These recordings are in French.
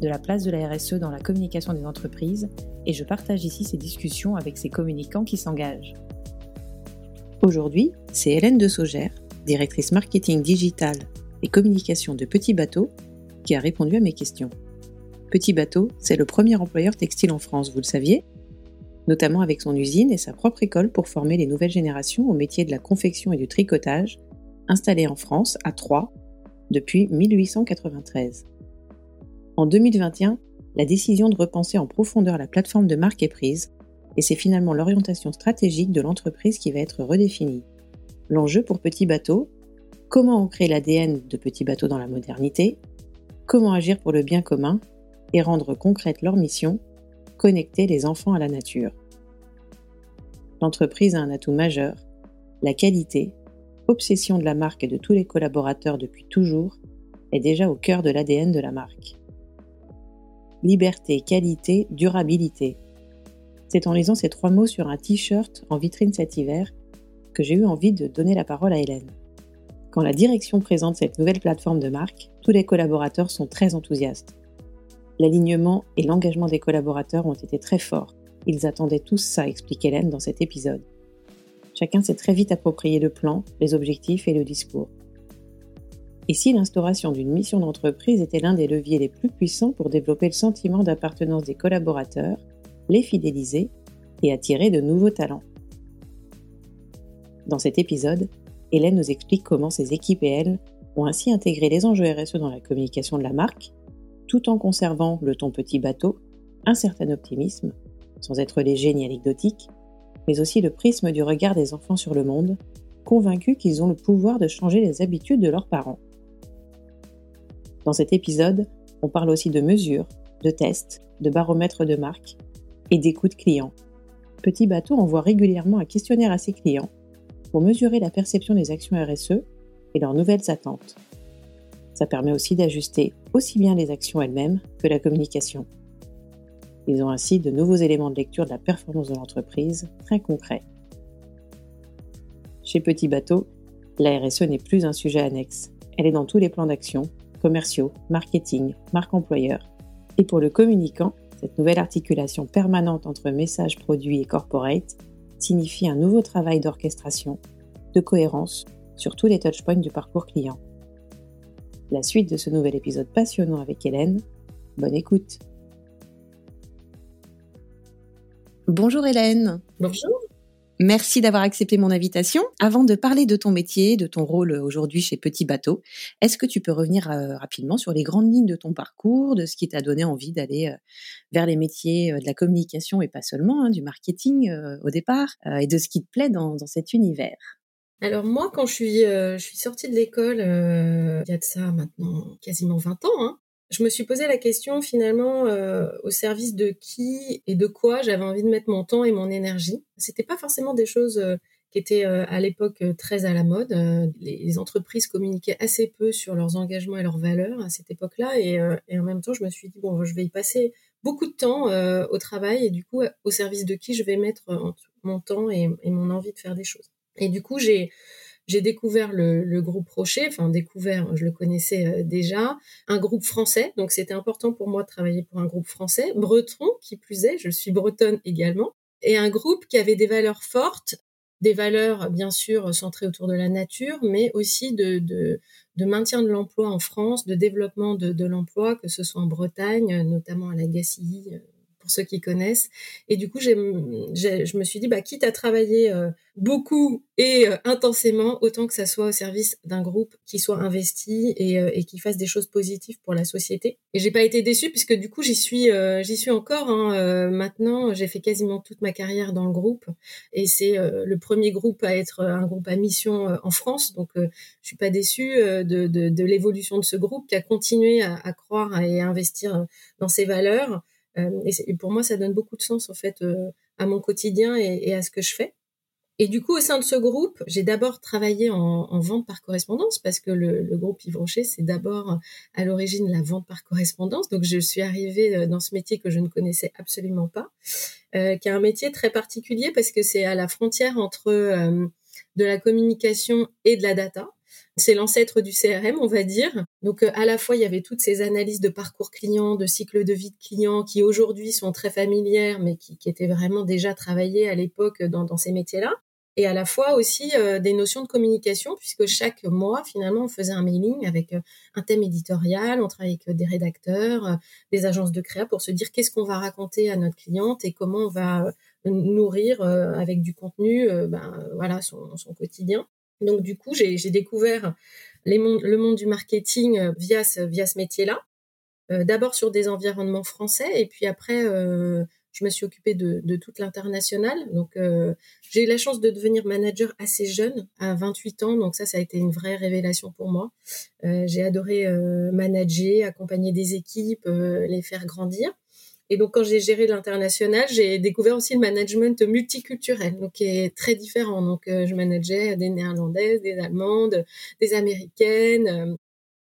de la place de la RSE dans la communication des entreprises et je partage ici ces discussions avec ces communicants qui s'engagent. Aujourd'hui, c'est Hélène de Saugère, directrice marketing digital et communication de Petit Bateau, qui a répondu à mes questions. Petit Bateau, c'est le premier employeur textile en France, vous le saviez Notamment avec son usine et sa propre école pour former les nouvelles générations au métier de la confection et du tricotage, installée en France à Troyes depuis 1893. En 2021, la décision de repenser en profondeur la plateforme de marque est prise et c'est finalement l'orientation stratégique de l'entreprise qui va être redéfinie. L'enjeu pour Petit Bateau, comment ancrer l'ADN de Petit Bateau dans la modernité, comment agir pour le bien commun et rendre concrète leur mission, connecter les enfants à la nature. L'entreprise a un atout majeur, la qualité, obsession de la marque et de tous les collaborateurs depuis toujours, est déjà au cœur de l'ADN de la marque. Liberté, qualité, durabilité. C'est en lisant ces trois mots sur un t-shirt en vitrine cet hiver que j'ai eu envie de donner la parole à Hélène. Quand la direction présente cette nouvelle plateforme de marque, tous les collaborateurs sont très enthousiastes. L'alignement et l'engagement des collaborateurs ont été très forts. Ils attendaient tous ça, explique Hélène dans cet épisode. Chacun s'est très vite approprié le plan, les objectifs et le discours. Et si l'instauration d'une mission d'entreprise était l'un des leviers les plus puissants pour développer le sentiment d'appartenance des collaborateurs, les fidéliser et attirer de nouveaux talents. Dans cet épisode, Hélène nous explique comment ses équipes et elle ont ainsi intégré les enjeux RSE dans la communication de la marque, tout en conservant le ton petit bateau, un certain optimisme, sans être léger ni anecdotique, mais aussi le prisme du regard des enfants sur le monde, convaincus qu'ils ont le pouvoir de changer les habitudes de leurs parents. Dans cet épisode, on parle aussi de mesures, de tests, de baromètres de marque et d'écoute client. Petit Bateau envoie régulièrement un questionnaire à ses clients pour mesurer la perception des actions RSE et leurs nouvelles attentes. Ça permet aussi d'ajuster aussi bien les actions elles-mêmes que la communication. Ils ont ainsi de nouveaux éléments de lecture de la performance de l'entreprise très concrets. Chez Petit Bateau, la RSE n'est plus un sujet annexe. Elle est dans tous les plans d'action commerciaux, marketing, marque employeur. Et pour le communicant, cette nouvelle articulation permanente entre message, produit et corporate signifie un nouveau travail d'orchestration, de cohérence sur tous les touchpoints du parcours client. La suite de ce nouvel épisode passionnant avec Hélène. Bonne écoute. Bonjour Hélène. Bonjour. Merci d'avoir accepté mon invitation. Avant de parler de ton métier, de ton rôle aujourd'hui chez Petit Bateau, est-ce que tu peux revenir euh, rapidement sur les grandes lignes de ton parcours, de ce qui t'a donné envie d'aller euh, vers les métiers euh, de la communication et pas seulement, hein, du marketing au départ, et de ce qui te plaît dans, cet univers? Alors moi, quand je suis, je suis sortie de l'école, il y a de ça maintenant quasiment 20 ans, hein, je me suis posé la question finalement euh, au service de qui et de quoi j'avais envie de mettre mon temps et mon énergie. C'était pas forcément des choses euh, qui étaient euh, à l'époque très à la mode. Les, entreprises communiquaient assez peu sur leurs engagements et leurs valeurs à cette époque-là, et, en même temps, je me suis dit bon, je vais y passer beaucoup de temps au travail et du coup au service de qui je vais mettre mon temps et mon envie de faire des choses. Et du coup, j'ai j'ai découvert le, groupe Rocher, enfin découvert, je le connaissais euh, déjà, un groupe français, donc c'était important pour moi de travailler pour un groupe français, breton qui plus est, je suis bretonne également, et un groupe qui avait des valeurs fortes, des valeurs bien sûr centrées autour de la nature, mais aussi de, de, de maintien de l'emploi en France, de développement de, de l'emploi, que ce soit en Bretagne, notamment à la Gacilly, pour ceux qui connaissent. Et du coup, je me suis dit, bah, quitte à travailler euh, beaucoup et euh, intensément, autant que ça soit au service d'un groupe qui soit investi et, euh, et, qui fasse des choses positives pour la société. Et j'ai pas été déçue puisque du coup, j'y suis, j'y suis encore. Hein. maintenant, j'ai fait quasiment toute ma carrière dans le groupe et c'est le premier groupe à être un groupe à mission en France. Donc, je suis pas déçue de, l'évolution de ce groupe qui a continué à croire et à investir dans ses valeurs. Euh, et, pour moi, ça donne beaucoup de sens en fait euh, à mon quotidien et, à ce que je fais. Et du coup, au sein de ce groupe, j'ai d'abord travaillé en, vente par correspondance parce que le, groupe Yves c'est d'abord à l'origine la vente par correspondance. Donc, je suis arrivée euh, dans ce métier que je ne connaissais absolument pas, qui est un métier très particulier parce que c'est à la frontière entre de la communication et de la data. C'est l'ancêtre du CRM, on va dire. Donc, euh, à la fois, il y avait toutes ces analyses de parcours client, de cycle de vie de client, qui aujourd'hui sont très familières, mais qui, étaient vraiment déjà travaillées à l'époque dans, ces métiers-là. Et à la fois aussi euh, des notions de communication, puisque chaque mois, finalement, on faisait un mailing avec euh, un thème éditorial, on travaillait avec des rédacteurs, des agences de créa pour se dire qu'est-ce qu'on va raconter à notre cliente et comment on va nourrir avec du contenu ben, voilà, son, son quotidien. Donc du coup, j'ai découvert le monde du marketing euh, via ce, métier-là. Euh, d'abord sur des environnements français et puis après, euh, je me suis occupée de, toute l'international. Donc j'ai eu la chance de devenir manager assez jeune, à 28 ans. Donc ça, ça a été une vraie révélation pour moi. j'ai adoré manager, accompagner des équipes, les faire grandir. Et donc, quand j'ai géré l'international, j'ai découvert aussi le management multiculturel, donc qui est très différent. Donc, euh, je manageais des néerlandaises, des allemandes, des américaines. Euh.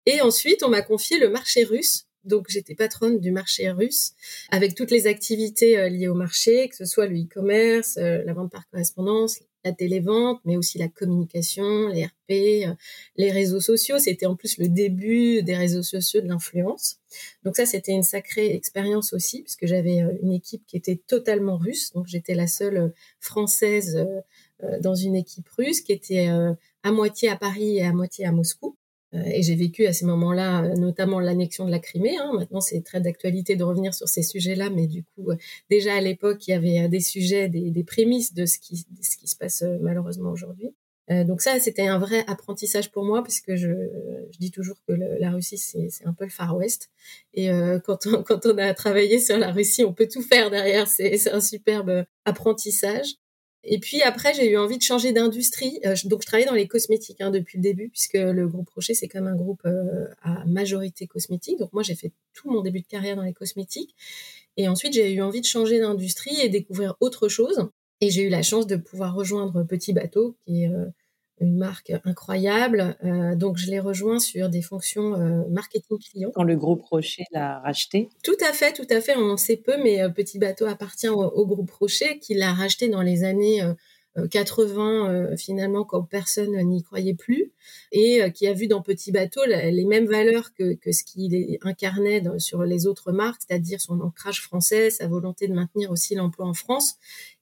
Et ensuite, on m'a confié le marché russe. Donc, j'étais patronne du marché russe avec toutes les activités euh, liées au marché, que ce soit le e-commerce, la vente par correspondance, la télévente, mais aussi la communication, les RP, euh, les réseaux sociaux. C'était en plus le début des réseaux sociaux de l'influence. Donc ça, c'était une sacrée expérience aussi, puisque j'avais euh, une équipe qui était totalement russe. Donc j'étais la seule euh, française dans une équipe russe qui était à moitié à Paris et à moitié à Moscou. Euh, et j'ai vécu à ces moments-là, euh, notamment l'annexion de la Crimée. Hein. Maintenant, c'est très d'actualité de revenir sur ces sujets-là, mais du coup, euh, déjà à l'époque, il y avait des sujets, des, prémices de ce qui, ce qui se passe malheureusement aujourd'hui. donc ça, c'était un vrai apprentissage pour moi, puisque je, je dis toujours que la Russie, c'est un peu le Far West. Et quand, on, quand on a travaillé sur la Russie, on peut tout faire derrière. C'est un superbe apprentissage. Et puis après, j'ai eu envie de changer d'industrie. Euh, donc, je travaillais dans les cosmétiques hein, depuis le début, puisque le groupe Rocher, c'est comme un groupe euh, à majorité cosmétique. Donc, moi, j'ai fait tout mon début de carrière dans les cosmétiques. Et ensuite, j'ai eu envie de changer d'industrie et découvrir autre chose. Et j'ai eu la chance de pouvoir rejoindre Petit Bateau, qui est euh, une marque incroyable. Euh, donc, je l'ai rejoint sur des fonctions euh, marketing client. Quand le groupe Rocher l'a racheté Tout à fait, tout à fait. On en sait peu, mais euh, Petit Bateau appartient au, groupe Rocher qui l'a racheté dans les années 80 euh, finalement quand personne n'y croyait plus et euh, qui a vu dans Petit Bateau les mêmes valeurs que, que ce qu'il incarnait sur les autres marques, c'est-à-dire son ancrage français, sa volonté de maintenir aussi l'emploi en France.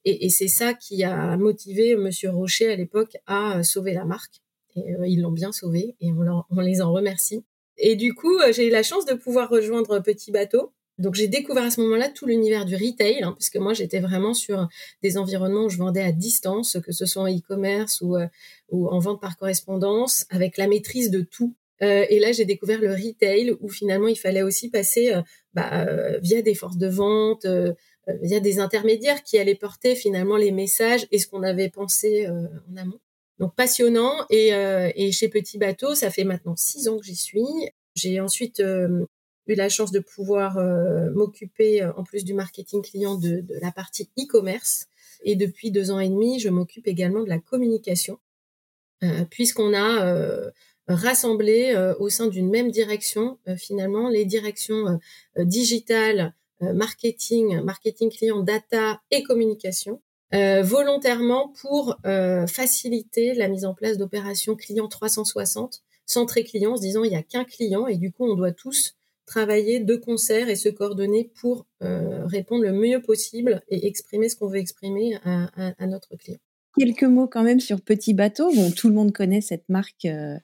Et, et c'est ça qui a motivé Monsieur Rocher à l'époque à euh, sauver la marque. Et ils l'ont bien sauvé et on, on les en remercie. Et du coup, j'ai eu la chance de pouvoir rejoindre Petit Bateau donc j'ai découvert à ce moment-là tout l'univers du retail, hein, puisque moi j'étais vraiment sur des environnements où je vendais à distance, que ce soit en e-commerce ou, euh, en vente par correspondance, avec la maîtrise de tout. Euh, et là j'ai découvert le retail, où finalement il fallait aussi passer euh, bah, via des forces de vente, via des intermédiaires qui allaient porter finalement les messages et ce qu'on avait pensé en amont. Donc passionnant. Et chez Petit Bateau, ça fait maintenant six ans que j'y suis. J'ai ensuite eu la chance de pouvoir euh, m'occuper, euh, en plus du marketing client, de, la partie e-commerce. Et depuis deux ans et demi, je m'occupe également de la communication, euh, puisqu'on a rassemblé au sein d'une même direction, finalement, les directions digitales, marketing, marketing client, data et communication. volontairement pour faciliter la mise en place d'opérations client 360 centrées client, en se disant il n'y a qu'un client et du coup on doit tous travailler de concert et se coordonner pour euh, répondre le mieux possible et exprimer ce qu'on veut exprimer à, notre client. quelques mots quand même sur Petit Bateau. Bon, tout le monde connaît cette marque euh,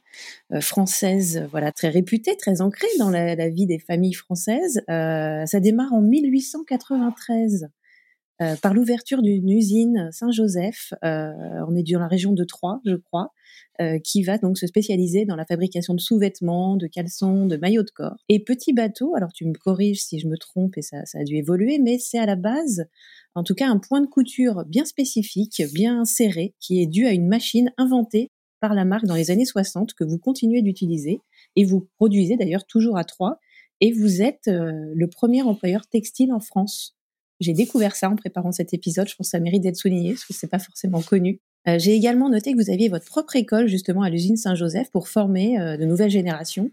euh, française, voilà, très réputée, très ancrée dans la, vie des familles françaises. Ça démarre en 1893 par l'ouverture d'une usine Saint-Joseph. on est dans la région de Troyes, je crois. qui va donc se spécialiser dans la fabrication de sous-vêtements, de caleçons, de maillots de corps. Et Petit Bateau, alors tu me corriges si je me trompe et ça, ça a dû évoluer, mais c'est à la base en tout cas un point de couture bien spécifique, bien serré, qui est dû à une machine inventée par la marque dans les années 60 que vous continuez d'utiliser et vous produisez d'ailleurs toujours à Troyes et vous êtes euh, le premier employeur textile en France. J'ai découvert ça en préparant cet épisode, je pense que ça mérite d'être souligné parce que c'est pas forcément connu. Euh, j'ai également noté que vous aviez votre propre école justement à l'usine Saint-Joseph pour former euh, de nouvelles générations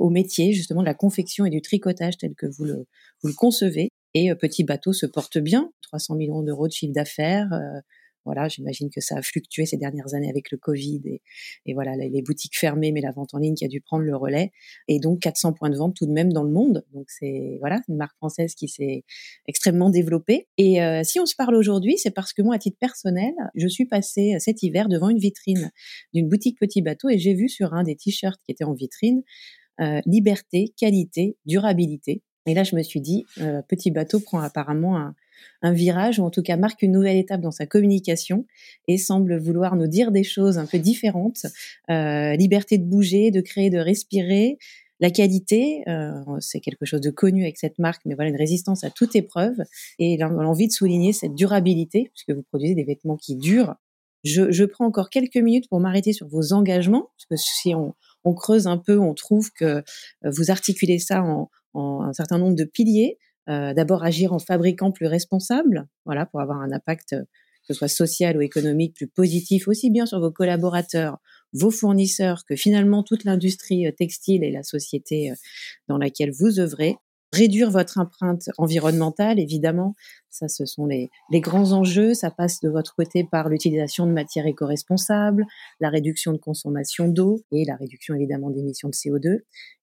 au métier justement de la confection et du tricotage tel que vous le, vous le concevez. Et euh, Petit Bateau se porte bien, 300 millions d'euros de chiffre d'affaires. Voilà, j'imagine que ça a fluctué ces dernières années avec le Covid et, et voilà les, boutiques fermées, mais la vente en ligne qui a dû prendre le relais. Et donc 400 points de vente tout de même dans le monde. Donc c'est voilà une marque française qui s'est extrêmement développée. Et euh, si on se parle aujourd'hui, c'est parce que moi, à titre personnel, je suis passée cet hiver devant une vitrine d'une boutique Petit Bateau et j'ai vu sur un des t-shirts qui était en vitrine euh, liberté, qualité, durabilité. Et là, je me suis dit, euh, Petit Bateau prend apparemment un, un, virage, ou en tout cas marque une nouvelle étape dans sa communication, et semble vouloir nous dire des choses un peu différentes. Euh, liberté de bouger, de créer, de respirer. La qualité, euh, c'est quelque chose de connu avec cette marque, mais voilà une résistance à toute épreuve et l'envie de souligner cette durabilité, puisque vous produisez des vêtements qui durent. Je, prends encore quelques minutes pour m'arrêter sur vos engagements, parce que si on, creuse un peu, on trouve que euh, vous articulez ça en un certain nombre de piliers. Euh, D'abord, agir en fabricant plus responsable, voilà, pour avoir un impact, euh, que ce soit social ou économique, plus positif, aussi bien sur vos collaborateurs, vos fournisseurs, que finalement toute l'industrie euh, textile et la société dans laquelle vous œuvrez réduire votre empreinte environnementale, évidemment, ça ce sont les, les, grands enjeux, ça passe de votre côté par l'utilisation de matières éco-responsables, la réduction de consommation d'eau et la réduction évidemment d'émissions de CO2.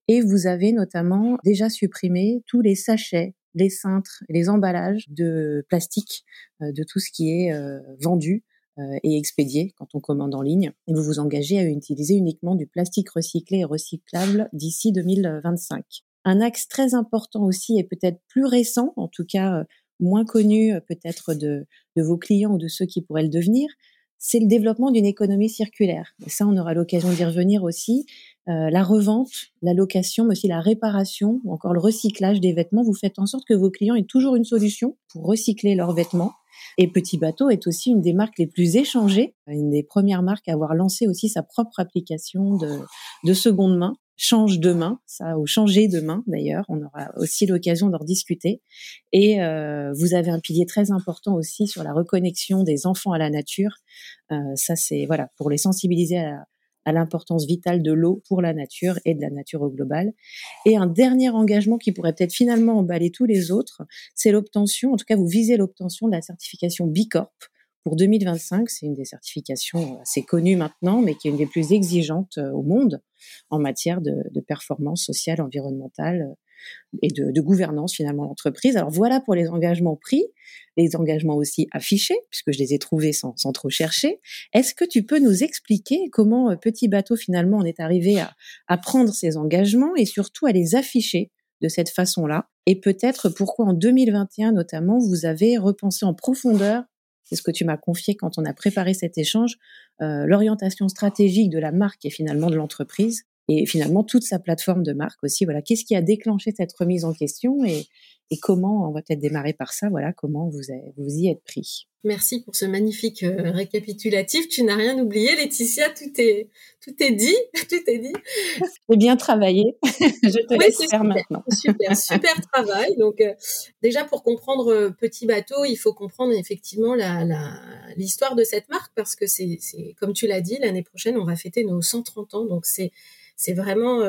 Et vous avez notamment déjà supprimé tous les sachets, les cintres, les emballages de plastique, euh, de tout ce qui est euh, vendu euh, et expédié quand on commande en ligne. Et vous vous engagez à utiliser uniquement du plastique recyclé et recyclable d'ici 2025. Un axe très important aussi et peut-être plus récent, en tout cas moins connu peut-être de, de, vos clients ou de ceux qui pourraient le devenir, c'est le développement d'une économie circulaire. Et ça, on aura l'occasion d'y revenir aussi. Euh, la revente, la location, mais aussi la réparation ou encore le recyclage des vêtements. Vous faites en sorte que vos clients aient toujours une solution pour recycler leurs vêtements. Et Petit Bateau est aussi une des marques les plus échangées, une des premières marques à avoir lancé aussi sa propre application de, de seconde main change demain, ça ou changer demain d'ailleurs. On aura aussi l'occasion d'en discuter. Et euh, vous avez un pilier très important aussi sur la reconnexion des enfants à la nature. Euh, ça c'est voilà pour les sensibiliser à, à l'importance vitale de l'eau pour la nature et de la nature au global. Et un dernier engagement qui pourrait peut-être finalement emballer tous les autres, c'est l'obtention, en tout cas vous visez l'obtention de la certification Bicorp pour 2025. C'est une des certifications assez connues maintenant, mais qui est une des plus exigeantes euh, au monde en matière de, performance sociale, environnementale euh, et de, gouvernance finalement d'entreprise. Alors voilà pour les engagements pris, les engagements aussi affichés, puisque je les ai trouvés sans, trop chercher. Est-ce que tu peux nous expliquer comment euh, Petit Bateau finalement on est arrivé à, à prendre ces engagements et surtout à les afficher de cette façon-là? Et peut-être pourquoi en 2021 notamment vous avez repensé en profondeur? C'est ce que tu m'as confié quand on a préparé cet échange, l'orientation stratégique de la marque et finalement de l'entreprise et finalement toute sa plateforme de marque aussi. Voilà, qu'est-ce qui a déclenché cette remise en question et, et comment on va peut-être démarrer par ça. Voilà, comment vous vous y êtes pris? Merci pour ce magnifique euh, récapitulatif. Tu n'as rien oublié, Laetitia. Tout est tout est dit, tout est dit. J'ai bien travaillé. Je te laisse faire maintenant. super, super travail. Donc euh, déjà pour comprendre euh, Petit Bateau, il faut comprendre effectivement la l'histoire de cette marque parce que c'est c'est comme tu l'as dit, l'année prochaine on va fêter nos 130 ans. Donc c'est c'est vraiment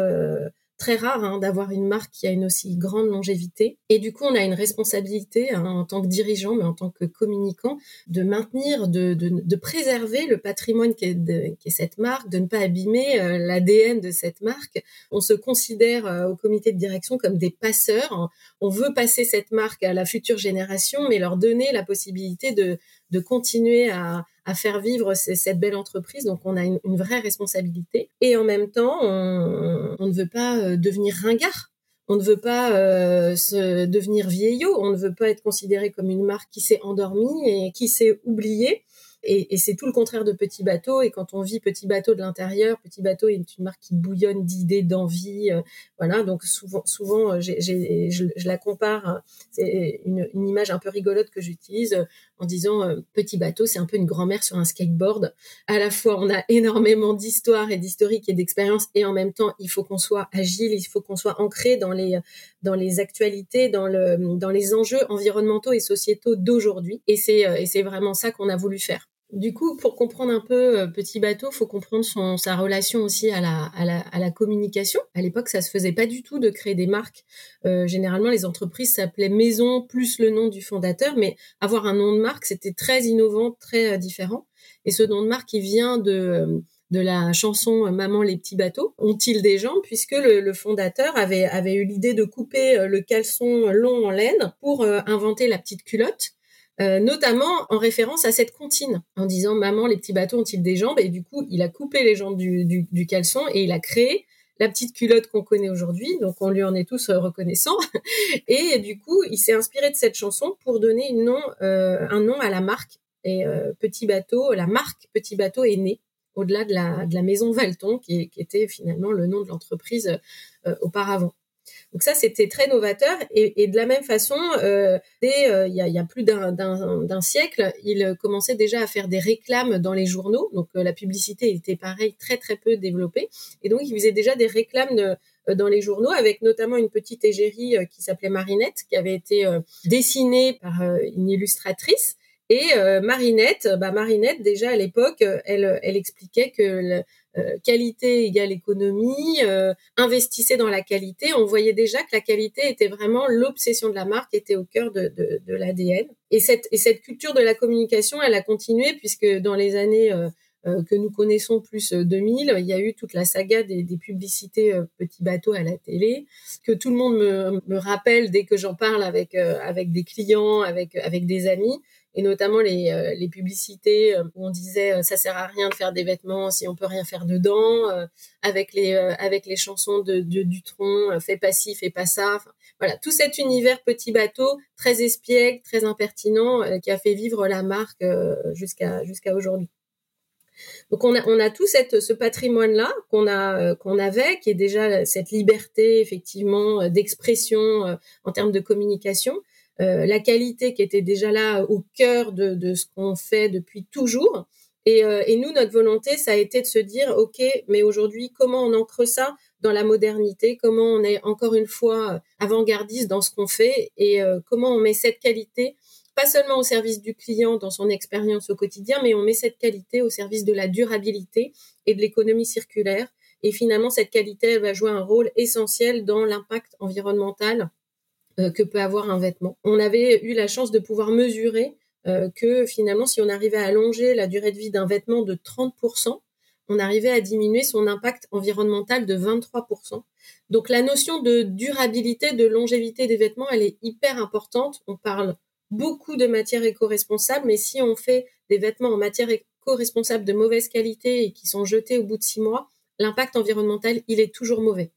très rare hein, d'avoir une marque qui a une aussi grande longévité. Et du coup, on a une responsabilité hein, en tant que dirigeant, mais en tant que communicant, de maintenir, de, de, de préserver le patrimoine qui est, cette marque, de ne pas abîmer euh, l'ADN de cette marque. On se considère euh, au comité de direction comme des passeurs. On veut passer cette marque à la future génération, mais leur donner la possibilité de, de continuer à, à faire vivre cette belle entreprise. Donc, on a une, vraie responsabilité. Et en même temps, on, ne veut pas devenir ringard. On ne veut pas euh, se devenir vieillot, on ne veut pas être considéré comme une marque qui s'est endormie et qui s'est oubliée. Et, c'est tout le contraire de Petit Bateau. Et quand on vit Petit Bateau de l'intérieur, Petit Bateau est une marque qui bouillonne d'idées, d'envie. Euh, voilà, donc souvent, souvent euh, je, je, la compare. Hein. C'est une, image un peu rigolote que j'utilise euh, en disant Petit Bateau, c'est un peu une grand-mère sur un skateboard. À la fois, on a énormément d'histoire et d'historique et d'expérience, et en même temps, il faut qu'on soit agile, il faut qu'on soit ancré dans les dans les actualités, dans le dans les enjeux environnementaux et sociétaux d'aujourd'hui. Et c'est et c'est vraiment ça qu'on a voulu faire. Du coup, pour comprendre un peu euh, Petit Bateau, faut comprendre son, sa relation aussi à la, à la, à la communication. À l'époque, ça se faisait pas du tout de créer des marques. Euh, généralement, les entreprises s'appelaient Maison plus le nom du fondateur, mais avoir un nom de marque, c'était très innovant, très euh, différent. Et ce nom de marque, il vient de de la chanson Maman les petits bateaux, ont-ils des jambes puisque le, le, fondateur avait, avait eu l'idée de couper le caleçon long en laine pour inventer la petite culotte euh, notamment en référence à cette comptine, en disant maman, les petits bateaux ont-ils des jambes? Et du coup, il a coupé les jambes du, caleçon et il a créé la petite culotte qu'on connaît aujourd'hui, donc on lui en est tous euh, reconnaissants. Et du coup, il s'est inspiré de cette chanson pour donner euh, un nom à la marque. Et Petit Bateau, la marque Petit Bateau est née au-delà de la, de la maison Valton, qui, était finalement le nom de l'entreprise auparavant. Donc ça, c'était très novateur. Et, de la même façon, euh, dès euh, il, y a, plus d'un siècle, il commençait déjà à faire des réclames dans les journaux. Donc euh, la publicité était pareil, très très peu développée. Et donc il faisait déjà des réclames dans les journaux, avec notamment une petite égérie qui s'appelait Marinette, qui avait été dessinée par une illustratrice. Et Marinette, bah Marinette déjà à l'époque, elle, expliquait que qualité égale économie, euh, investissait dans la qualité. On voyait déjà que la qualité était vraiment l'obsession de la marque, était au cœur de, de, de l'ADN. Et cette, et cette culture de la communication, elle a continué puisque dans les années euh, que nous connaissons plus 2000, il y a eu toute la saga des, des publicités petits bateaux à la télé que tout le monde me, me rappelle dès que j'en parle avec avec des clients, avec avec des amis et notamment les, euh, les publicités euh, où on disait euh, ça sert à rien de faire des vêtements si on peut rien faire dedans, avec les avec les chansons de, de Dutron, fais pas ci, fais pas ça. voilà, tout cet univers petit bateau très espiègle, très impertinent, qui a fait vivre la marque jusqu'à jusqu'à aujourd'hui. Donc on a on a tout cette ce patrimoine là qu'on a qu'on avait qui est déjà cette liberté effectivement d'expression en termes de communication euh, la qualité qui était déjà là au cœur de, de ce qu'on fait depuis toujours. Et, euh, et, nous, notre volonté, ça a été de se dire, OK, mais aujourd'hui, comment on ancre ça dans la modernité? Comment on est encore une fois avant-gardiste dans ce qu'on fait? Et euh, comment on met cette qualité pas seulement au service du client dans son expérience au quotidien, mais on met cette qualité au service de la durabilité et de l'économie circulaire. Et finalement, cette qualité, elle va jouer un rôle essentiel dans l'impact environnemental que peut avoir un vêtement. On avait eu la chance de pouvoir mesurer euh, que finalement, si on arrivait à allonger la durée de vie d'un vêtement de 30%, on arrivait à diminuer son impact environnemental de 23%. Donc la notion de durabilité, de longévité des vêtements, elle est hyper importante. On parle beaucoup de matières éco-responsables, mais si on fait des vêtements en matière éco-responsable de mauvaise qualité et qui sont jetés au bout de six mois, l'impact environnemental, il est toujours mauvais.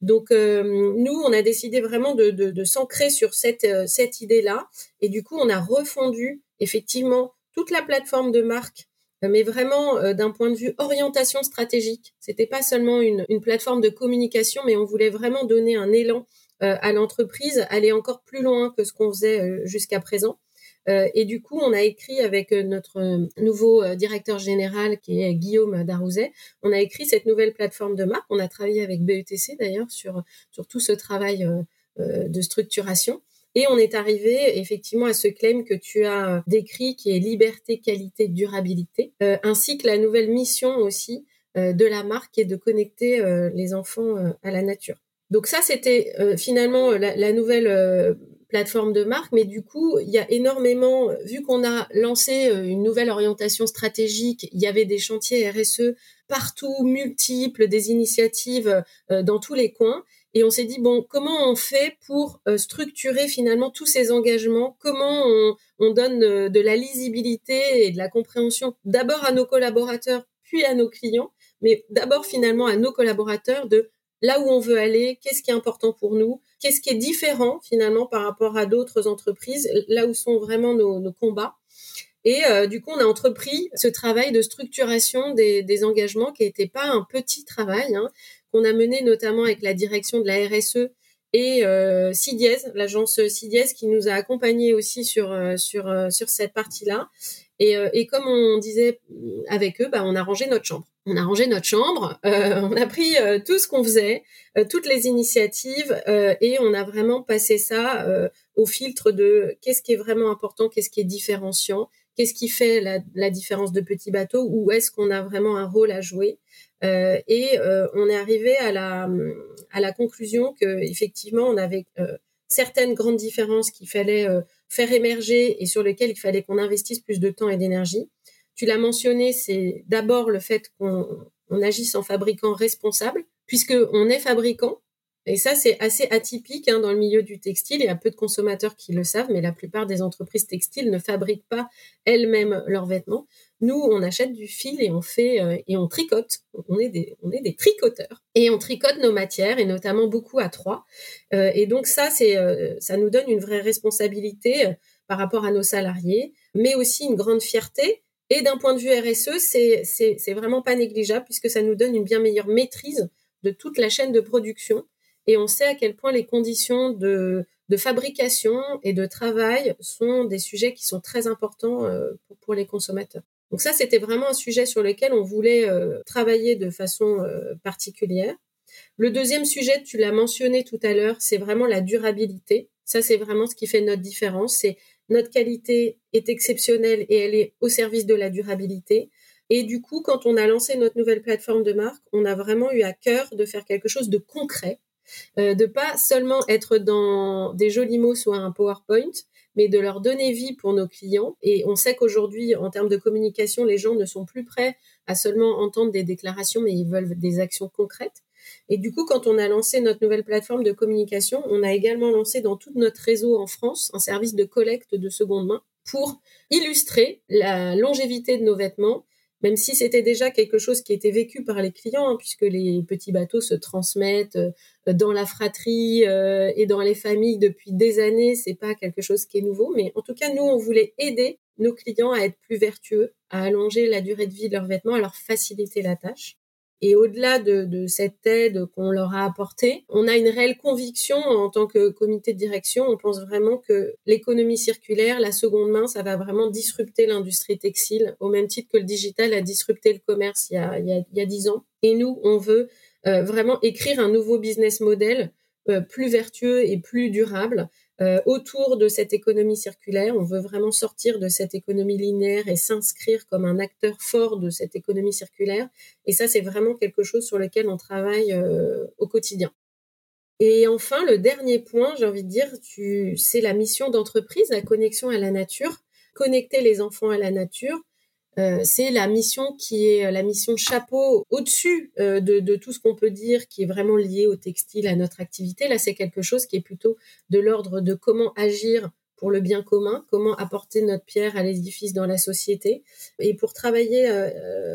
Donc euh, nous, on a décidé vraiment de, s'ancrer sur cette, euh, cette idée-là. Et du coup, on a refondu effectivement toute la plateforme de marque euh, mais vraiment d'un point de vue orientation stratégique. C'était pas seulement une, plateforme de communication, mais on voulait vraiment donner un élan à l'entreprise, aller encore plus loin que ce qu'on faisait jusqu'à présent. Euh, et du coup, on a écrit avec euh, notre euh, nouveau directeur général qui est Guillaume Darouzet, on a écrit cette nouvelle plateforme de marque. On a travaillé avec BETC d'ailleurs sur, sur tout ce travail de structuration. Et on est arrivé effectivement à ce claim que tu as décrit, qui est liberté, qualité, durabilité, ainsi que la nouvelle mission aussi de la marque, qui est de connecter les enfants à la nature. Donc ça, c'était finalement la, la nouvelle plateforme de marque, mais du coup, il y a énormément, vu qu'on a lancé euh, une nouvelle orientation stratégique, il y avait des chantiers RSE partout, multiples, des initiatives euh, dans tous les coins. Et on s'est dit, bon, comment on fait pour euh, structurer finalement tous ces engagements? Comment on, on donne de la lisibilité et de la compréhension d'abord à nos collaborateurs, puis à nos clients, mais d'abord finalement à nos collaborateurs de là où on veut aller, qu'est-ce qui est important pour nous, qu'est-ce qui est différent finalement par rapport à d'autres entreprises, là où sont vraiment nos, combats. Et euh, du coup, on a entrepris ce travail de structuration des, engagements qui n'était pas un petit travail, hein, qu'on a mené notamment avec la direction de la RSE et euh, l'agence CIDIES qui nous a accompagnés aussi sur euh, euh, sur cette partie-là. Et, et, comme on disait avec eux, bah, on a rangé notre chambre. On a rangé notre chambre, on a pris tout ce qu'on faisait, toutes les initiatives, et on a vraiment passé ça au filtre de qu'est-ce qui est vraiment important, qu'est-ce qui est différenciant, qu'est-ce qui fait la, la différence de petit bateau, où est-ce qu'on a vraiment un rôle à jouer. Euh, et euh, on est arrivé à la, à la conclusion que effectivement on avait euh, certaines grandes différences qu'il fallait faire émerger et sur lesquelles il fallait qu'on investisse plus de temps et d'énergie. Tu l'as mentionné, c'est d'abord le fait qu'on on agisse en fabricant responsable, puisque on est fabricant, et ça, c'est assez atypique hein, dans le milieu du textile. Il y a peu de consommateurs qui le savent, mais la plupart des entreprises textiles ne fabriquent pas elles-mêmes leurs vêtements. Nous, on achète du fil et on fait euh, et on tricote. On est des on est des tricoteurs et on tricote nos matières et notamment beaucoup à trois. Euh, et donc ça, c'est euh, ça nous donne une vraie responsabilité par rapport à nos salariés, mais aussi une grande fierté. Et d'un point de vue RSE, c'est c'est vraiment pas négligeable puisque ça nous donne une bien meilleure maîtrise de toute la chaîne de production et on sait à quel point les conditions de, fabrication et de travail sont des sujets qui sont très importants euh, pour, les consommateurs. Donc ça, c'était vraiment un sujet sur lequel on voulait euh, travailler de façon euh, particulière. Le deuxième sujet, tu l'as mentionné tout à l'heure, c'est vraiment la durabilité. Ça, c'est vraiment ce qui fait notre différence. C'est notre qualité est exceptionnelle et elle est au service de la durabilité. Et du coup, quand on a lancé notre nouvelle plateforme de marque, on a vraiment eu à cœur de faire quelque chose de concret euh, de pas seulement être dans des jolis mots soit un PowerPoint, mais de leur donner vie pour nos clients. Et on sait qu'aujourd'hui, en termes de communication, les gens ne sont plus prêts à seulement entendre des déclarations, mais ils veulent des actions concrètes. Et du coup, quand on a lancé notre nouvelle plateforme de communication, on a également lancé dans tout notre réseau en France un service de collecte de seconde main pour illustrer la longévité de nos vêtements même si c'était déjà quelque chose qui était vécu par les clients, hein, puisque les petits bateaux se transmettent euh, dans la fratrie euh, et dans les familles depuis des années, c'est pas quelque chose qui est nouveau, mais en tout cas nous on voulait aider nos clients à être plus vertueux, à allonger la durée de vie de leurs vêtements, à leur faciliter la tâche. Et au-delà de, cette aide qu'on leur a apportée, on a une réelle conviction en tant que comité de direction. On pense vraiment que l'économie circulaire, la seconde main, ça va vraiment disrupter l'industrie textile, au même titre que le digital a disrupté le commerce il y a, il ans. Et nous, on veut euh, vraiment écrire un nouveau business model euh, plus vertueux et plus durable euh, autour de cette économie circulaire. On veut vraiment sortir de cette économie linéaire et s'inscrire comme un acteur fort de cette économie circulaire. Et ça, c'est vraiment quelque chose sur lequel on travaille euh, au quotidien. Et enfin, le dernier point, j'ai envie de dire, c'est la mission d'entreprise, la connexion à la nature, connecter les enfants à la nature euh, c'est la mission qui est euh, la mission chapeau au-dessus euh, de, tout ce qu'on peut dire qui est vraiment lié au textile, à notre activité. Là, c'est quelque chose qui est plutôt de l'ordre de comment agir pour le bien commun, comment apporter notre pierre à l'édifice dans la société. Et pour travailler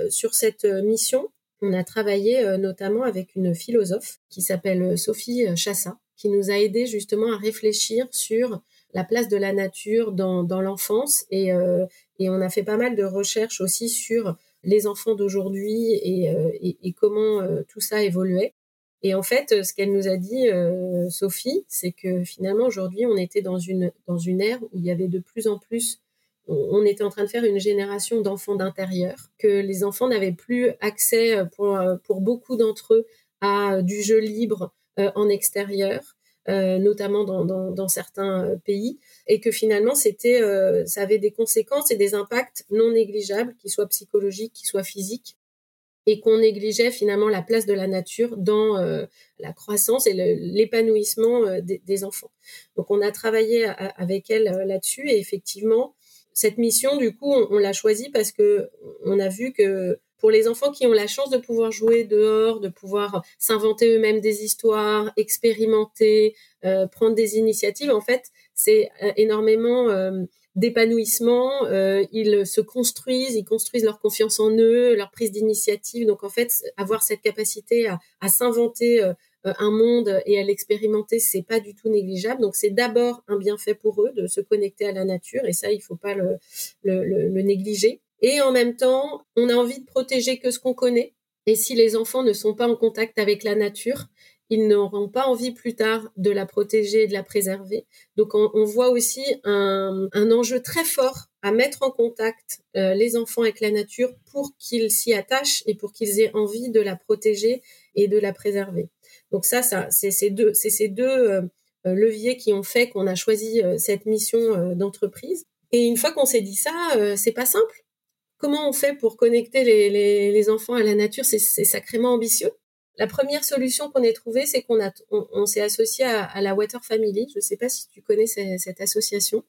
sur cette mission, on a travaillé notamment avec une philosophe qui s'appelle Sophie Chassa, qui nous a aidé justement à réfléchir sur la place de la nature dans, l'enfance et, et on a fait pas mal de recherches aussi sur les enfants d'aujourd'hui et, euh, comment euh, tout ça évoluait. Et en fait, ce qu'elle nous a dit, Sophie, c'est que finalement aujourd'hui, on était dans une dans une ère où il y avait de plus en plus, on était en train de faire une génération d'enfants d'intérieur, que les enfants n'avaient plus accès pour beaucoup d'entre eux à du jeu libre en extérieur, euh, notamment dans, dans, dans, certains euh, pays, et que finalement c'était, euh, ça avait des conséquences et des impacts non négligeables, qu'ils soient psychologiques, qu'ils soient physiques, et qu'on négligeait finalement la place de la nature dans la croissance et l'épanouissement des, des, enfants. Donc on a travaillé avec elle là-dessus, et effectivement cette mission, du coup, on, on l'a choisie parce que on a vu que pour les enfants qui ont la chance de pouvoir jouer dehors, de pouvoir s'inventer eux-mêmes des histoires, expérimenter, euh, prendre des initiatives, en fait, c'est euh, énormément euh, d'épanouissement. ils se construisent, ils construisent leur confiance en eux, leur prise d'initiative. Donc, en fait, avoir cette capacité à, s'inventer un monde et à l'expérimenter, c'est pas du tout négligeable. Donc, c'est d'abord un bienfait pour eux de se connecter à la nature, et ça, il faut pas le négliger. Et en même temps, on a envie de protéger que ce qu'on connaît. Et si les enfants ne sont pas en contact avec la nature, ils n'auront pas envie plus tard de la protéger et de la préserver. Donc on, voit aussi un, enjeu très fort à mettre en contact euh, les enfants avec la nature pour qu'ils s'y attachent et pour qu'ils aient envie de la protéger et de la préserver. Donc ça, c'est ces deux, deux euh, leviers qui ont fait qu'on a choisi euh, cette mission d'entreprise. Et une fois qu'on s'est dit ça, c'est pas simple Comment on fait pour connecter les, enfants à la nature? C'est sacrément ambitieux. La première solution qu'on ait trouvée, c'est qu'on on, s'est associé à, la Water Family. Je ne sais pas si tu connais cette, association.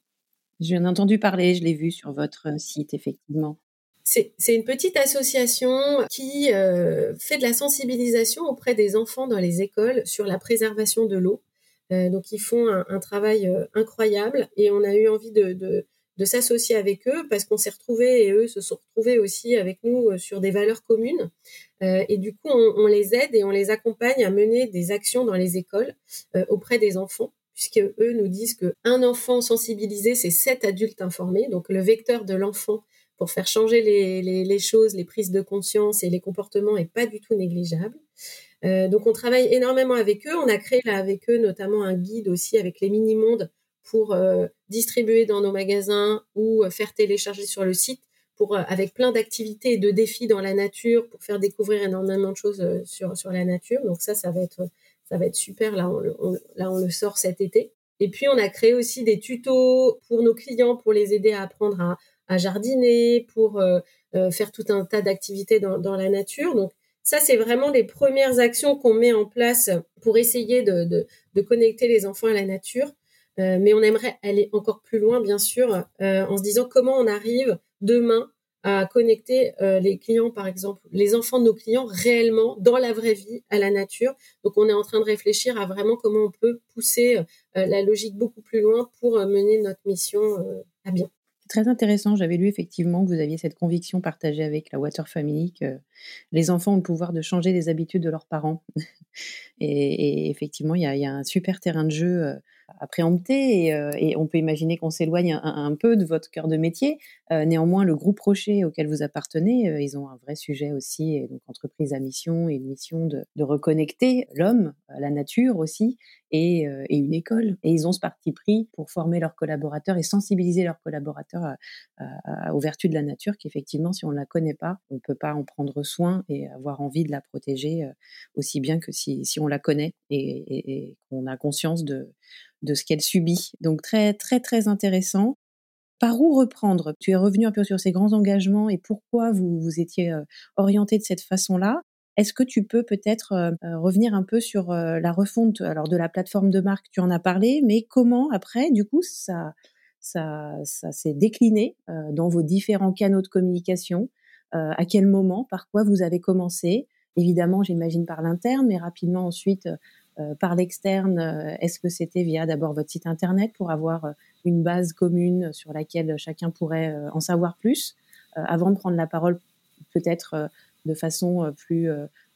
J'ai entendu parler, je l'ai vu sur votre site, effectivement. C'est une petite association qui euh, fait de la sensibilisation auprès des enfants dans les écoles sur la préservation de l'eau. Euh, donc ils font un, travail euh, incroyable et on a eu envie de, de s'associer avec eux parce qu'on s'est retrouvés et eux se sont retrouvés aussi avec nous euh, sur des valeurs communes. Euh, et du coup, on, les aide et on les accompagne à mener des actions dans les écoles euh, auprès des enfants puisque eux nous disent que un enfant sensibilisé, c'est sept adultes informés. Donc le vecteur de l'enfant pour faire changer les, choses, les prises de conscience et les comportements est pas du tout négligeable. Donc on travaille énormément avec eux. On a créé avec eux notamment un guide aussi avec les mini-mondes pour euh, distribuer dans nos magasins ou euh, faire télécharger sur le site euh, avec plein d'activités et de défis dans la nature pour faire découvrir énormément de choses sur la nature. Donc ça, ça va être ça va être super. Là, on, le sort cet été. Et puis, on a créé aussi des tutos pour nos clients pour les aider à apprendre à, jardiner, pour faire tout un tas d'activités dans, la nature. Donc, ça, c'est vraiment les premières actions qu'on met en place pour essayer de, connecter les enfants à la nature. Euh, mais on aimerait aller encore plus loin, bien sûr, euh, en se disant comment on arrive demain à connecter euh, les clients, par exemple, les enfants de nos clients réellement dans la vraie vie à la nature. Donc, on est en train de réfléchir à vraiment comment on peut pousser la logique beaucoup plus loin pour mener notre mission à bien. Très intéressant. J'avais lu effectivement que vous aviez cette conviction partagée avec la Water Family que les enfants ont le pouvoir de changer les habitudes de leurs parents. et, effectivement, il y, a, un super terrain de jeu et, euh, et, on peut imaginer qu'on s'éloigne un, peu de votre cœur de métier. Euh, néanmoins, le groupe Rocher auquel vous appartenez, euh, ils ont un vrai sujet aussi, et donc entreprise à mission et une mission de, reconnecter l'homme la nature aussi et, une école. Et ils ont ce parti pris pour former leurs collaborateurs et sensibiliser leurs collaborateurs aux vertus de la nature, qu'effectivement, si on ne la connaît pas, on ne peut pas en prendre soin et avoir envie de la protéger aussi bien que si, on la connaît et qu'on a conscience de, de ce qu'elle subit. Donc très très très intéressant. Par où reprendre? Tu es revenu un peu sur ces grands engagements et pourquoi vous vous étiez euh, orienté de cette façon-là? Est-ce que tu peux peut-être euh, euh, revenir un peu sur la refonte alors de la plateforme de marque? Tu en as parlé, mais comment après, du coup, ça ça, ça s'est décliné dans vos différents canaux de communication? À quel moment? Par quoi vous avez commencé? Évidemment, j'imagine par l'interne, mais rapidement ensuite par l'externe euh, Est-ce que c'était via d'abord votre site internet pour avoir euh, une base commune sur laquelle chacun pourrait en savoir plus avant de prendre la parole peut-être de façon plus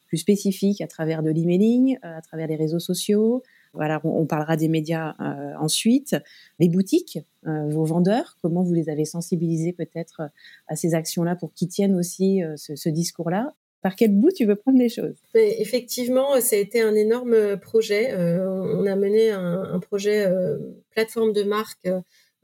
plus spécifique à travers de l'emailing, à travers les réseaux sociaux? Voilà, on, parlera des médias ensuite, les boutiques, vos vendeurs, comment vous les avez sensibilisés peut-être à ces actions-là pour qu'ils tiennent aussi ce discours-là? Par quel bout tu veux prendre les choses? Effectivement, ça a été un énorme projet. Euh, on a mené un, projet euh, plateforme de marque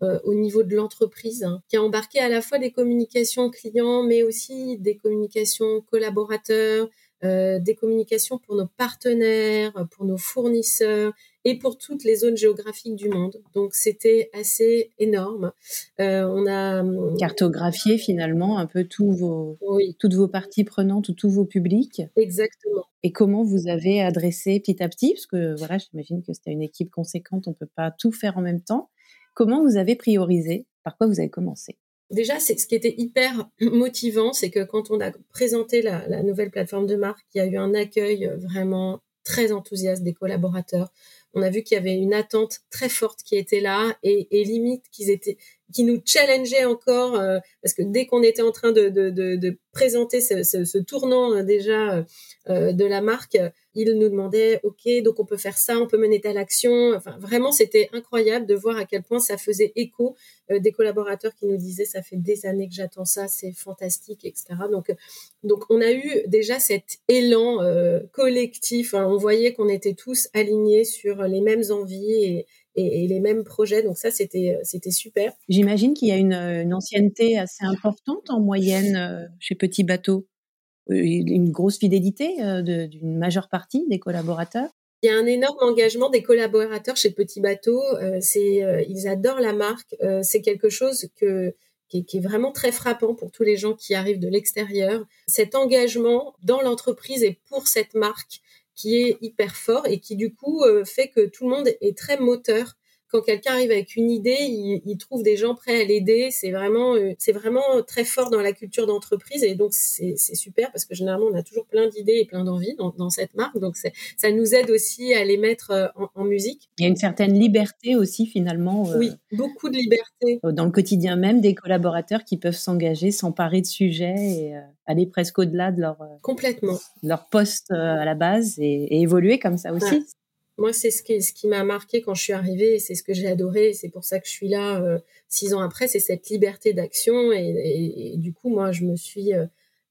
euh, au niveau de l'entreprise hein, qui a embarqué à la fois des communications clients, mais aussi des communications collaborateurs, des communications pour nos partenaires, pour nos fournisseurs et pour toutes les zones géographiques du monde. Donc c'était assez énorme. Euh, on a hum, cartographié finalement un peu tous vos, toutes vos parties prenantes ou tous vos publics. Exactement. Et comment vous avez adressé petit à petit, parce que voilà, j'imagine que c'était une équipe conséquente, on peut pas tout faire en même temps. Comment vous avez priorisé? Par quoi vous avez commencé? Déjà, c'est ce qui était hyper motivant, c'est que quand on a présenté la, la, nouvelle plateforme de marque, il y a eu un accueil vraiment très enthousiaste des collaborateurs. On a vu qu'il y avait une attente très forte qui était là et, limite qu'ils étaient qui nous challengeaient encore euh, parce que dès qu'on était en train de, de, de, présenter ce, ce, tournant euh, déjà euh, de la marque, il nous demandait, OK, donc on peut faire ça, on peut mener telle action. Enfin, vraiment, c'était incroyable de voir à quel point ça faisait écho des collaborateurs qui nous disaient, ça fait des années que j'attends ça, c'est fantastique, etc. Donc, donc, on a eu déjà cet élan collectif. Hein. on voyait qu'on était tous alignés sur les mêmes envies et, les mêmes projets. Donc ça, c'était c'était super. J'imagine qu'il y a une, une, ancienneté assez importante en moyenne chez Petit Bateau. Euh, une grosse fidélité euh, d'une majeure partie des collaborateurs. Il y a un énorme engagement des collaborateurs chez Petit Bateau. Euh, c'est, ils adorent la marque. c'est quelque chose que, qui, qui, est vraiment très frappant pour tous les gens qui arrivent de l'extérieur. Cet engagement dans l'entreprise et pour cette marque qui est hyper fort et qui du coup fait que tout le monde est très moteur quand quelqu'un arrive avec une idée, il, trouve des gens prêts à l'aider. C'est vraiment, euh, c'est vraiment très fort dans la culture d'entreprise et donc c'est super parce que généralement on a toujours plein d'idées et plein d'envies dans, cette marque. Donc ça nous aide aussi à les mettre euh, en, musique. Il y a une certaine liberté aussi finalement. Euh, oui, beaucoup de liberté. Dans le quotidien même des collaborateurs qui peuvent s'engager, s'emparer de sujets et aller presque au-delà de leur complètement leur poste à la base et, évoluer comme ça aussi moi, c'est ce qui, m'a marqué quand je suis arrivée, c'est ce que j'ai adoré, c'est pour ça que je suis là euh, six ans après, c'est cette liberté d'action et, du coup, moi, je me suis euh,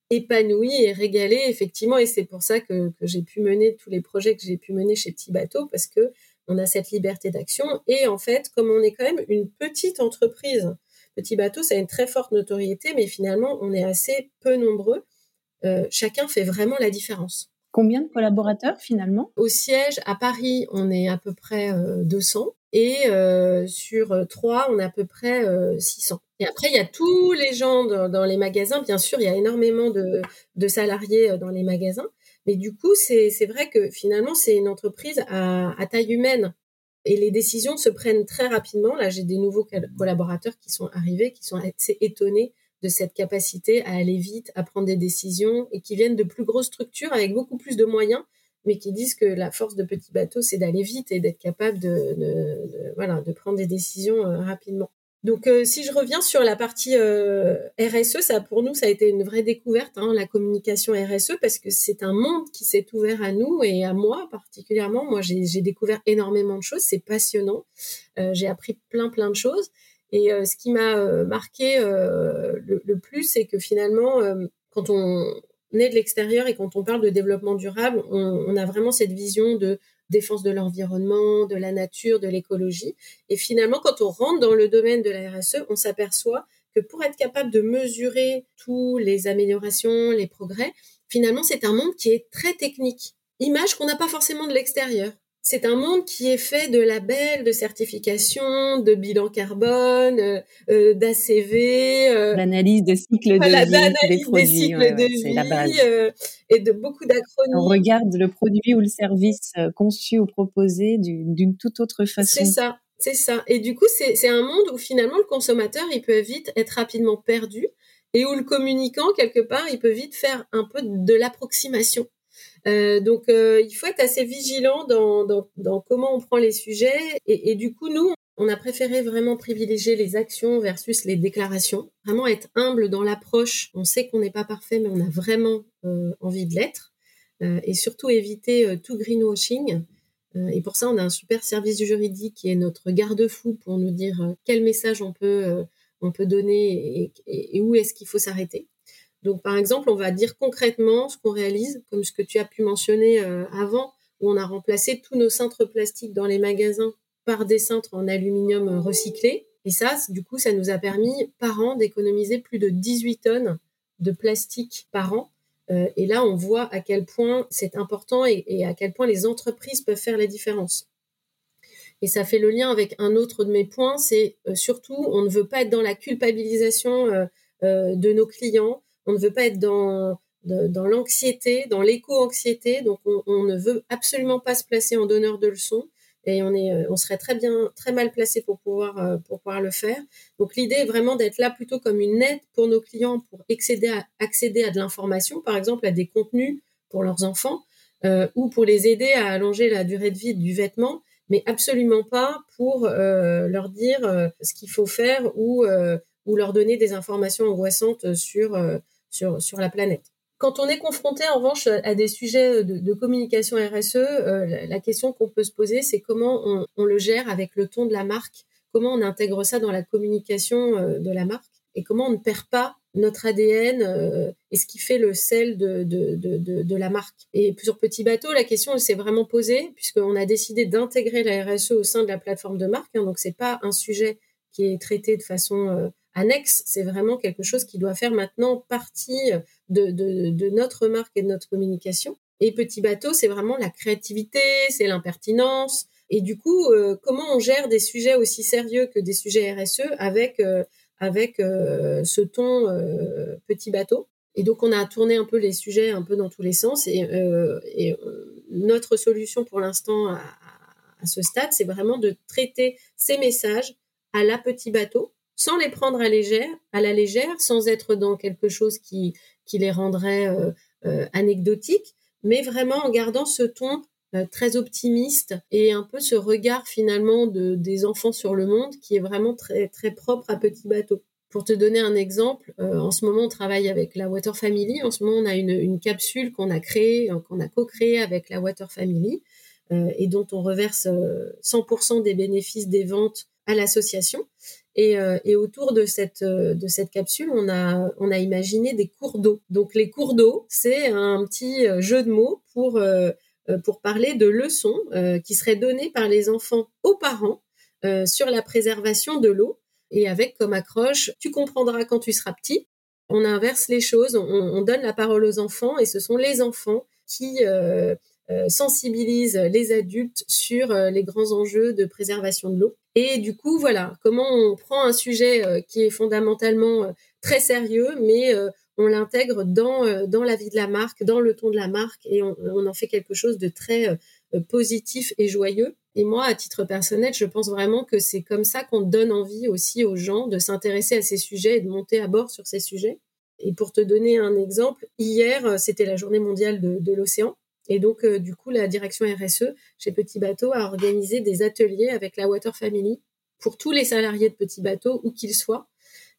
épanouie et régalée effectivement, et c'est pour ça que, que j'ai pu mener tous les projets que j'ai pu mener chez Petit Bateau parce que on a cette liberté d'action et en fait, comme on est quand même une petite entreprise, Petit Bateau, ça a une très forte notoriété, mais finalement, on est assez peu nombreux. Euh, chacun fait vraiment la différence. Combien de collaborateurs finalement? Au siège à Paris, on est à peu près 200 euh, et euh, sur euh, trois, on est à peu près 600. Et après, il y a tous les gens dans, les magasins. Bien sûr, il y a énormément de, salariés dans les magasins. Mais du coup, c'est vrai que finalement, c'est une entreprise à taille humaine. Et les décisions se prennent très rapidement. Là, j'ai des nouveaux collaborateurs qui sont arrivés, qui sont assez étonnés de cette capacité à aller vite, à prendre des décisions et qui viennent de plus grosses structures avec beaucoup plus de moyens, mais qui disent que la force de petits bateaux, c'est d'aller vite et d'être capable de, prendre des décisions euh, rapidement. Donc, euh, si je reviens sur la partie euh, RSE, ça pour nous, ça a été une vraie découverte, hein, la communication RSE, parce que c'est un monde qui s'est ouvert à nous et à moi particulièrement. Moi, j'ai découvert énormément de choses, c'est passionnant. j'ai appris plein, plein de choses. Et euh, ce qui m'a euh, marqué euh, le, plus, c'est que finalement, quand on est de l'extérieur et quand on parle de développement durable, on, a vraiment cette vision de défense de l'environnement, de la nature, de l'écologie. Et finalement, quand on rentre dans le domaine de la RSE, on s'aperçoit que pour être capable de mesurer tous les améliorations, les progrès, finalement, c'est un monde qui est très technique. Image qu'on n'a pas forcément de l'extérieur c'est un monde qui est fait de labels, de certifications, de bilan carbone, euh, euh d'ACV, euh, l'analyse de cycle de vie des produits, des cycles de vie euh, et de beaucoup d'acronymes. On regarde le produit ou le service conçu ou proposé d'une toute autre façon. C'est ça, c'est ça. Et du coup, c'est un monde où finalement le consommateur, il peut vite être rapidement perdu et où le communicant, quelque part, il peut vite faire un peu de l'approximation. Euh, donc, euh, il faut être assez vigilant dans, dans, dans, comment on prend les sujets. Et, du coup, nous, on a préféré vraiment privilégier les actions versus les déclarations. Vraiment être humble dans l'approche. On sait qu'on n'est pas parfait, mais on a vraiment euh, envie de l'être. Euh, et surtout éviter tout greenwashing. et pour ça, on a un super service juridique qui est notre garde-fou pour nous dire quel message on peut, on peut donner et où est-ce qu'il faut s'arrêter. Donc, par exemple, on va dire concrètement ce qu'on réalise, comme ce que tu as pu mentionner euh, avant, où on a remplacé tous nos cintres plastiques dans les magasins par des cintres en aluminium euh, recyclé. Et ça, du coup, ça nous a permis par an d'économiser plus de 18 tonnes de plastique par an. Euh, et là, on voit à quel point c'est important et, à quel point les entreprises peuvent faire la différence. Et ça fait le lien avec un autre de mes points, c'est surtout, on ne veut pas être dans la culpabilisation de nos clients, on ne veut pas être dans, dans l'anxiété, dans l'éco-anxiété, donc on, ne veut absolument pas se placer en donneur de leçons. et on est, on serait très bien, très mal placé pour pouvoir, pour pouvoir le faire. Donc l'idée est vraiment d'être là plutôt comme une aide pour nos clients pour accéder à, accéder à de l'information, par exemple à des contenus pour leurs enfants, ou pour les aider à allonger la durée de vie du vêtement, mais absolument pas pour leur dire ce qu'il faut faire ou ou leur donner des informations angoissantes sur, euh, sur, la planète. Quand on est confronté en revanche à des sujets de, communication RSE, euh, la question qu'on peut se poser, c'est comment on, le gère avec le ton de la marque, comment on intègre ça dans la communication euh, de la marque et comment on ne perd pas notre ADN et ce qui fait le sel de, la marque. Et sur Petit Bateau, la question s'est vraiment posée puisqu'on a décidé d'intégrer la RSE au sein de la plateforme de marque. Hein, donc c'est pas un sujet qui est traité de façon annexe, c'est vraiment quelque chose qui doit faire maintenant partie de, de, notre marque et de notre communication. Et Petit Bateau, c'est vraiment la créativité, c'est l'impertinence. Et du coup, euh, comment on gère des sujets aussi sérieux que des sujets RSE avec, euh, avec euh, ce ton Petit Bateau? Et donc, on a tourné un peu les sujets un peu dans tous les sens. Et, et notre solution pour l'instant à, à ce stade, c'est vraiment de traiter ces messages à la Petit Bateau sans les prendre à, la légère, sans être dans quelque chose qui, qui les rendrait euh, euh, anecdotiques, mais vraiment en gardant ce ton euh, très optimiste et un peu ce regard finalement de, des enfants sur le monde qui est vraiment très, très propre à Petit Bateau. Pour te donner un exemple, en ce moment, on travaille avec la Water Family. En ce moment, on a une, une capsule qu'on a créée, qu'on a co-créée avec la Water Family et dont on reverse 100% des bénéfices des ventes à l'association. Et, euh, et, autour de cette euh, de cette capsule, on a on a imaginé des cours d'eau. Donc les cours d'eau, c'est un petit euh, jeu de mots pour pour parler de leçons qui seraient données par les enfants aux parents sur la préservation de l'eau et avec comme accroche tu comprendras quand tu seras petit. On inverse les choses, on, on donne la parole aux enfants et ce sont les enfants qui sensibilisent les adultes sur les grands enjeux de préservation de l'eau. Et du coup, voilà, comment on prend un sujet euh, qui est fondamentalement euh, très sérieux, mais euh, on l'intègre dans, dans la vie de la marque, dans le ton de la marque, et on, en fait quelque chose de très positif et joyeux. Et moi, à titre personnel, je pense vraiment que c'est comme ça qu'on donne envie aussi aux gens de s'intéresser à ces sujets et de monter à bord sur ces sujets. Et pour te donner un exemple, hier, c'était la journée mondiale de l'océan. Et donc, euh, du coup, la direction RSE chez Petit Bateau a organisé des ateliers avec la Water Family pour tous les salariés de Petit Bateau, où qu'ils soient,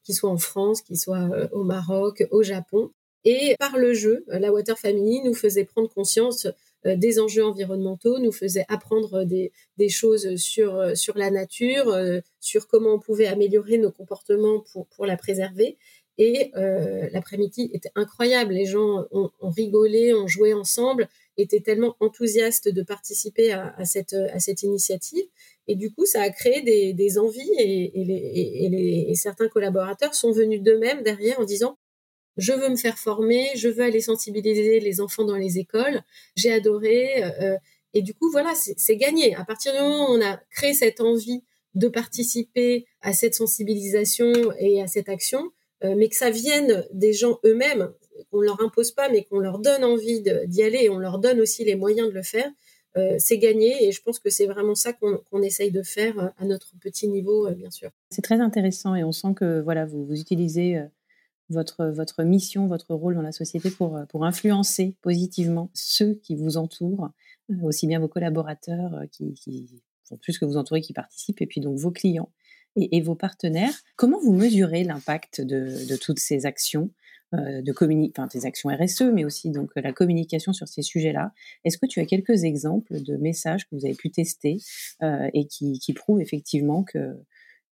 qu'ils soient en France, qu'ils soient euh, au Maroc, au Japon. Et par le jeu, la Water Family nous faisait prendre conscience euh, des enjeux environnementaux, nous faisait apprendre des, choses sur, sur la nature, sur comment on pouvait améliorer nos comportements pour, pour la préserver. Et euh, l'après-midi était incroyable. Les gens ont, rigolé, ont joué ensemble, étaient tellement enthousiastes de participer à, cette, à cette initiative. Et du coup, ça a créé des, envies et, les, certains collaborateurs sont venus d'eux-mêmes derrière en disant je veux me faire former, je veux aller sensibiliser les enfants dans les écoles. J'ai adoré. Euh, et du coup, voilà, c'est gagné. À partir du moment où on a créé cette envie de participer à cette sensibilisation et à cette action, euh, mais que ça vienne des gens eux-mêmes, qu'on leur impose pas, mais qu'on leur donne envie d'y aller et on leur donne aussi les moyens de le faire, euh, c'est gagné. Et je pense que c'est vraiment ça qu'on essaye de faire euh, à notre petit niveau, bien sûr. C'est très intéressant et on sent que voilà, vous, vous utilisez votre, votre mission, votre rôle dans la société pour, pour influencer positivement ceux qui vous entourent, aussi bien vos collaborateurs qui, qui sont plus que vous entourez, qui participent, et puis donc vos clients et, vos partenaires. Comment vous mesurez l'impact de, toutes ces actions? Euh, de enfin des actions RSE, mais aussi donc la communication sur ces sujets-là. Est-ce que tu as quelques exemples de messages que vous avez pu tester euh, et qui, prouvent effectivement que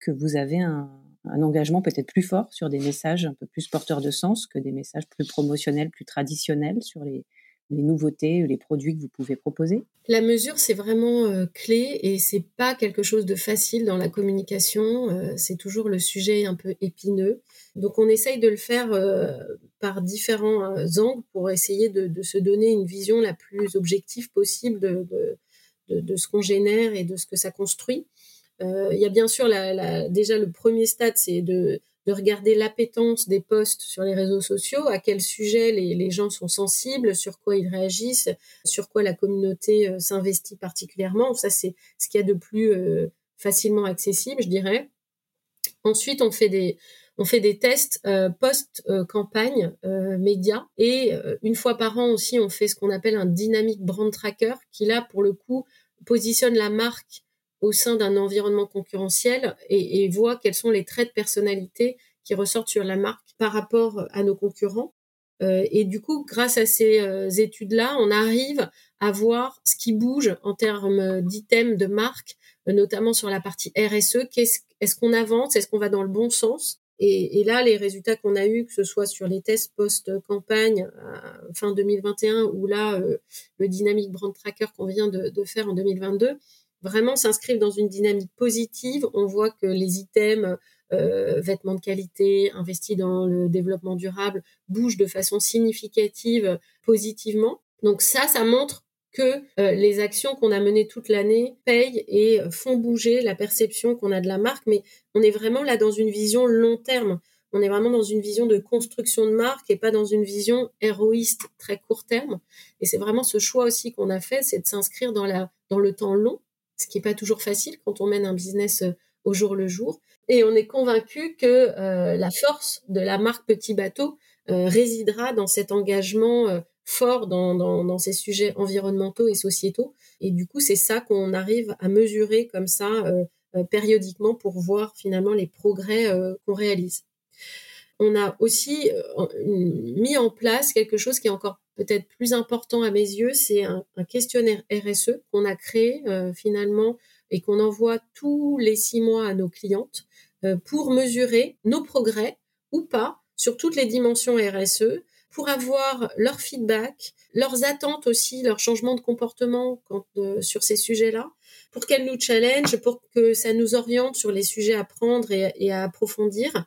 que vous avez un, un engagement peut-être plus fort sur des messages un peu plus porteurs de sens que des messages plus promotionnels, plus traditionnels sur les, les nouveautés, les produits que vous pouvez proposer? La mesure, c'est vraiment euh, clé et c'est pas quelque chose de facile dans la communication. Euh, c'est toujours le sujet un peu épineux. Donc, on essaye de le faire euh, par différents angles pour essayer de, se donner une vision la plus objective possible de, de, ce qu'on génère et de ce que ça construit. Il y a bien sûr déjà le premier stade, c'est de, de regarder l'appétence des posts sur les réseaux sociaux, à quel sujet les, gens sont sensibles, sur quoi ils réagissent, sur quoi la communauté euh, s'investit particulièrement. Ça, c'est ce qu'il y a de plus euh, facilement accessible, je dirais. Ensuite, on fait des, on fait des tests euh, post-campagne média et une fois par an aussi, on fait ce qu'on appelle un dynamic brand tracker qui là, pour le coup, positionne la marque au sein d'un environnement concurrentiel et, voit quels sont les traits de personnalité qui ressortent sur la marque par rapport à nos concurrents. Euh, et du coup, grâce à ces euh, études-là, on arrive à voir ce qui bouge en termes d'items de marque, euh, notamment sur la partie RSE. Qu'est-ce, est-ce qu'on avance? Est-ce qu'on va dans le bon sens? Et, et, là, les résultats qu'on a eus, que ce soit sur les tests post-campagne fin 2021 ou là, le Dynamic Brand Tracker qu'on vient de, de faire en 2022, vraiment s'inscrivent dans une dynamique positive. On voit que les items euh, vêtements de qualité, investis dans le développement durable, bougent de façon significative positivement. Donc ça, ça montre que euh, les actions qu'on a menées toute l'année payent et font bouger la perception qu'on a de la marque, mais on est vraiment là dans une vision long terme. On est vraiment dans une vision de construction de marque et pas dans une vision héroïste très court terme. Et c'est vraiment ce choix aussi qu'on a fait, c'est de s'inscrire dans la dans le temps long ce qui n'est pas toujours facile quand on mène un business euh, au jour le jour. Et on est convaincu que euh, la force de la marque Petit Bateau euh, résidera dans cet engagement fort dans, dans, ces sujets environnementaux et sociétaux. Et du coup, c'est ça qu'on arrive à mesurer comme ça périodiquement pour voir finalement les progrès qu'on réalise. On a aussi mis en place quelque chose qui est encore peut-être plus important à mes yeux, c'est un, questionnaire RSE qu'on a créé euh, finalement et qu'on envoie tous les six mois à nos clientes euh, pour mesurer nos progrès ou pas sur toutes les dimensions RSE, pour avoir leur feedback, leurs attentes aussi, leur changement de comportement euh, sur ces sujets-là, pour qu'elles nous challenge, pour que ça nous oriente sur les sujets à prendre et à approfondir.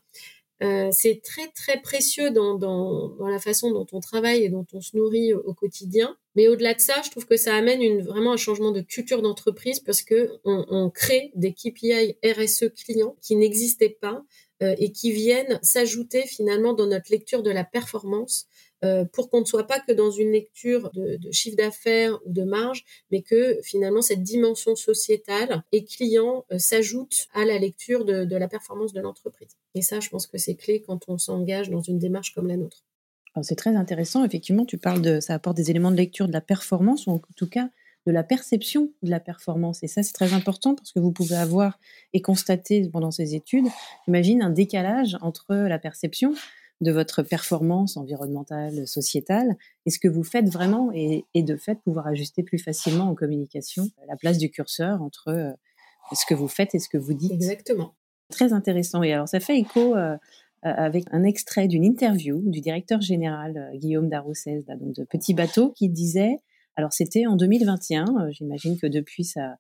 Euh, c'est très très précieux dans, dans, dans, la façon dont on travaille et dont on se nourrit au, quotidien. Mais au-delà de ça, je trouve que ça amène une, vraiment un changement de culture d'entreprise parce que on, on, crée des KPI RSE clients qui n'existaient pas euh, et qui viennent s'ajouter finalement dans notre lecture de la performance euh, pour qu'on ne soit pas que dans une lecture de, de chiffre d'affaires ou de marge, mais que finalement cette dimension sociétale et client euh, s'ajoute à la lecture de, de la performance de l'entreprise. Et ça, je pense que c'est clé quand on s'engage dans une démarche comme la nôtre. C'est très intéressant. Effectivement, tu parles de, ça apporte des éléments de lecture de la performance, ou en tout cas de la perception de la performance. Et ça, c'est très important parce que vous pouvez avoir et constater pendant ces études, j'imagine, un décalage entre la perception de votre performance environnementale, sociétale, et ce que vous faites vraiment, et, de fait pouvoir ajuster plus facilement en communication la place du curseur entre euh, ce que vous faites et ce que vous dites. Exactement. Très intéressant. Et alors, ça fait écho euh, avec un extrait d'une interview du directeur général euh, Guillaume Daroussès, donc de Petit Bateau, qui disait, alors c'était en 2021, j'imagine que depuis ça,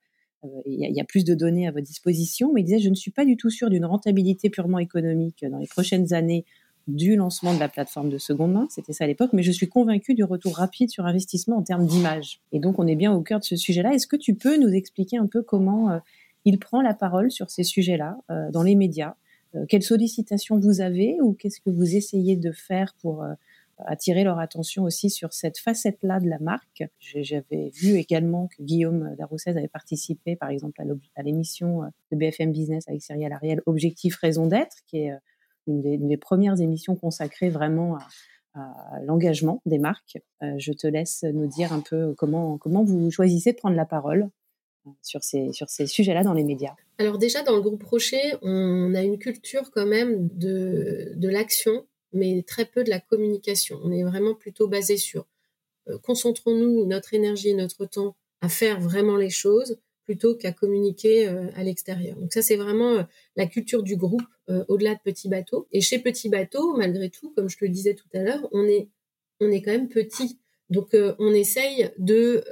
il y, a plus de données à votre disposition, mais il disait, je ne suis pas du tout sûr d'une rentabilité purement économique dans les prochaines années du lancement de la plateforme de seconde main, c'était ça à l'époque, mais je suis convaincue du retour rapide sur investissement en termes d'image. Et donc on est bien au cœur de ce sujet-là. Est-ce que tu peux nous expliquer un peu comment euh, il prend la parole sur ces sujets-là euh, dans les médias euh, Quelles sollicitations vous avez ou qu'est-ce que vous essayez de faire pour attirer leur attention aussi sur cette facette-là de la marque? J'avais vu également que Guillaume Daroussez avait participé, par exemple, à l'émission de BFM Business avec Cyril Ariel, Objectif Raison d'être, qui est une des, premières émissions consacrées vraiment à, l'engagement des marques. Euh, je te laisse nous dire un peu comment, comment vous choisissez de prendre la parole euh, sur ces, sur ces sujets-là dans les médias. Alors déjà, dans le groupe Rocher, on a une culture quand même de, de l'action, mais très peu de la communication. On est vraiment plutôt basé sur euh, concentrons-nous notre énergie et notre temps à faire vraiment les choses plutôt qu'à communiquer euh, à l'extérieur. Donc ça, c'est vraiment euh, la culture du groupe au-delà de Petit Bateau. Et chez Petit Bateau, malgré tout, comme je te le disais tout à l'heure, on est, on est quand même petit. Donc on essaye de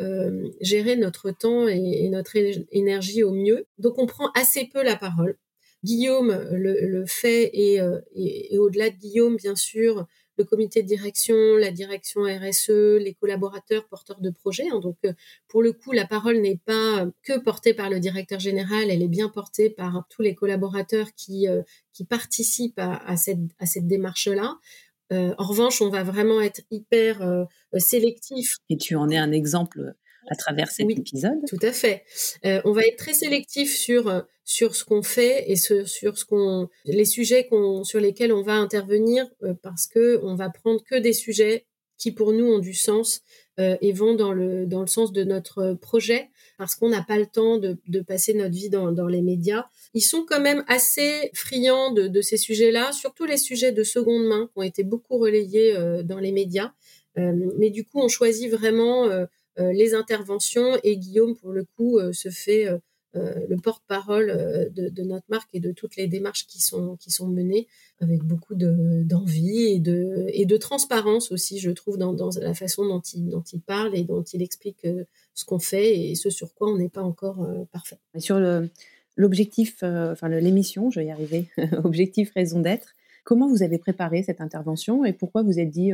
gérer notre temps et, notre énergie au mieux. Donc on prend assez peu la parole. Guillaume le, fait et, et, et au-delà de Guillaume, bien sûr, le comité de direction, la direction RSE, les collaborateurs porteurs de projets. Hein. donc, pour le coup, la parole n'est pas que portée par le directeur général, elle est bien portée par tous les collaborateurs qui, participent à, à cette, à cette démarche-là. Euh, en revanche, on va vraiment être hyper euh, sélectif. Et tu en es un exemple à travers cet épisode. Tout à fait. Euh, on va être très sélectif sur sur ce qu'on fait et ce, sur ce qu'on les sujets qu'on sur lesquels on va intervenir parce que on va prendre que des sujets qui pour nous ont du sens et vont dans le dans le sens de notre projet parce qu'on n'a pas le temps de, de, passer notre vie dans, dans, les médias. Ils sont quand même assez friands de, ces sujets-là, surtout les sujets de seconde main qui ont été beaucoup relayés euh, dans les médias. Euh, mais du coup, on choisit vraiment euh, euh les interventions et Guillaume, pour le coup, euh, se fait euh, le porte-parole euh, de, notre marque et de toutes les démarches qui sont qui sont menées avec beaucoup de d'envie et de et de transparence aussi je trouve dans, dans la façon dont il dont il parle et dont il explique euh, ce qu'on fait et ce sur quoi on n'est pas encore parfait. Sur l'objectif enfin l'émission je vais y arriver objectif raison d'être comment vous avez préparé cette intervention et pourquoi vous êtes dit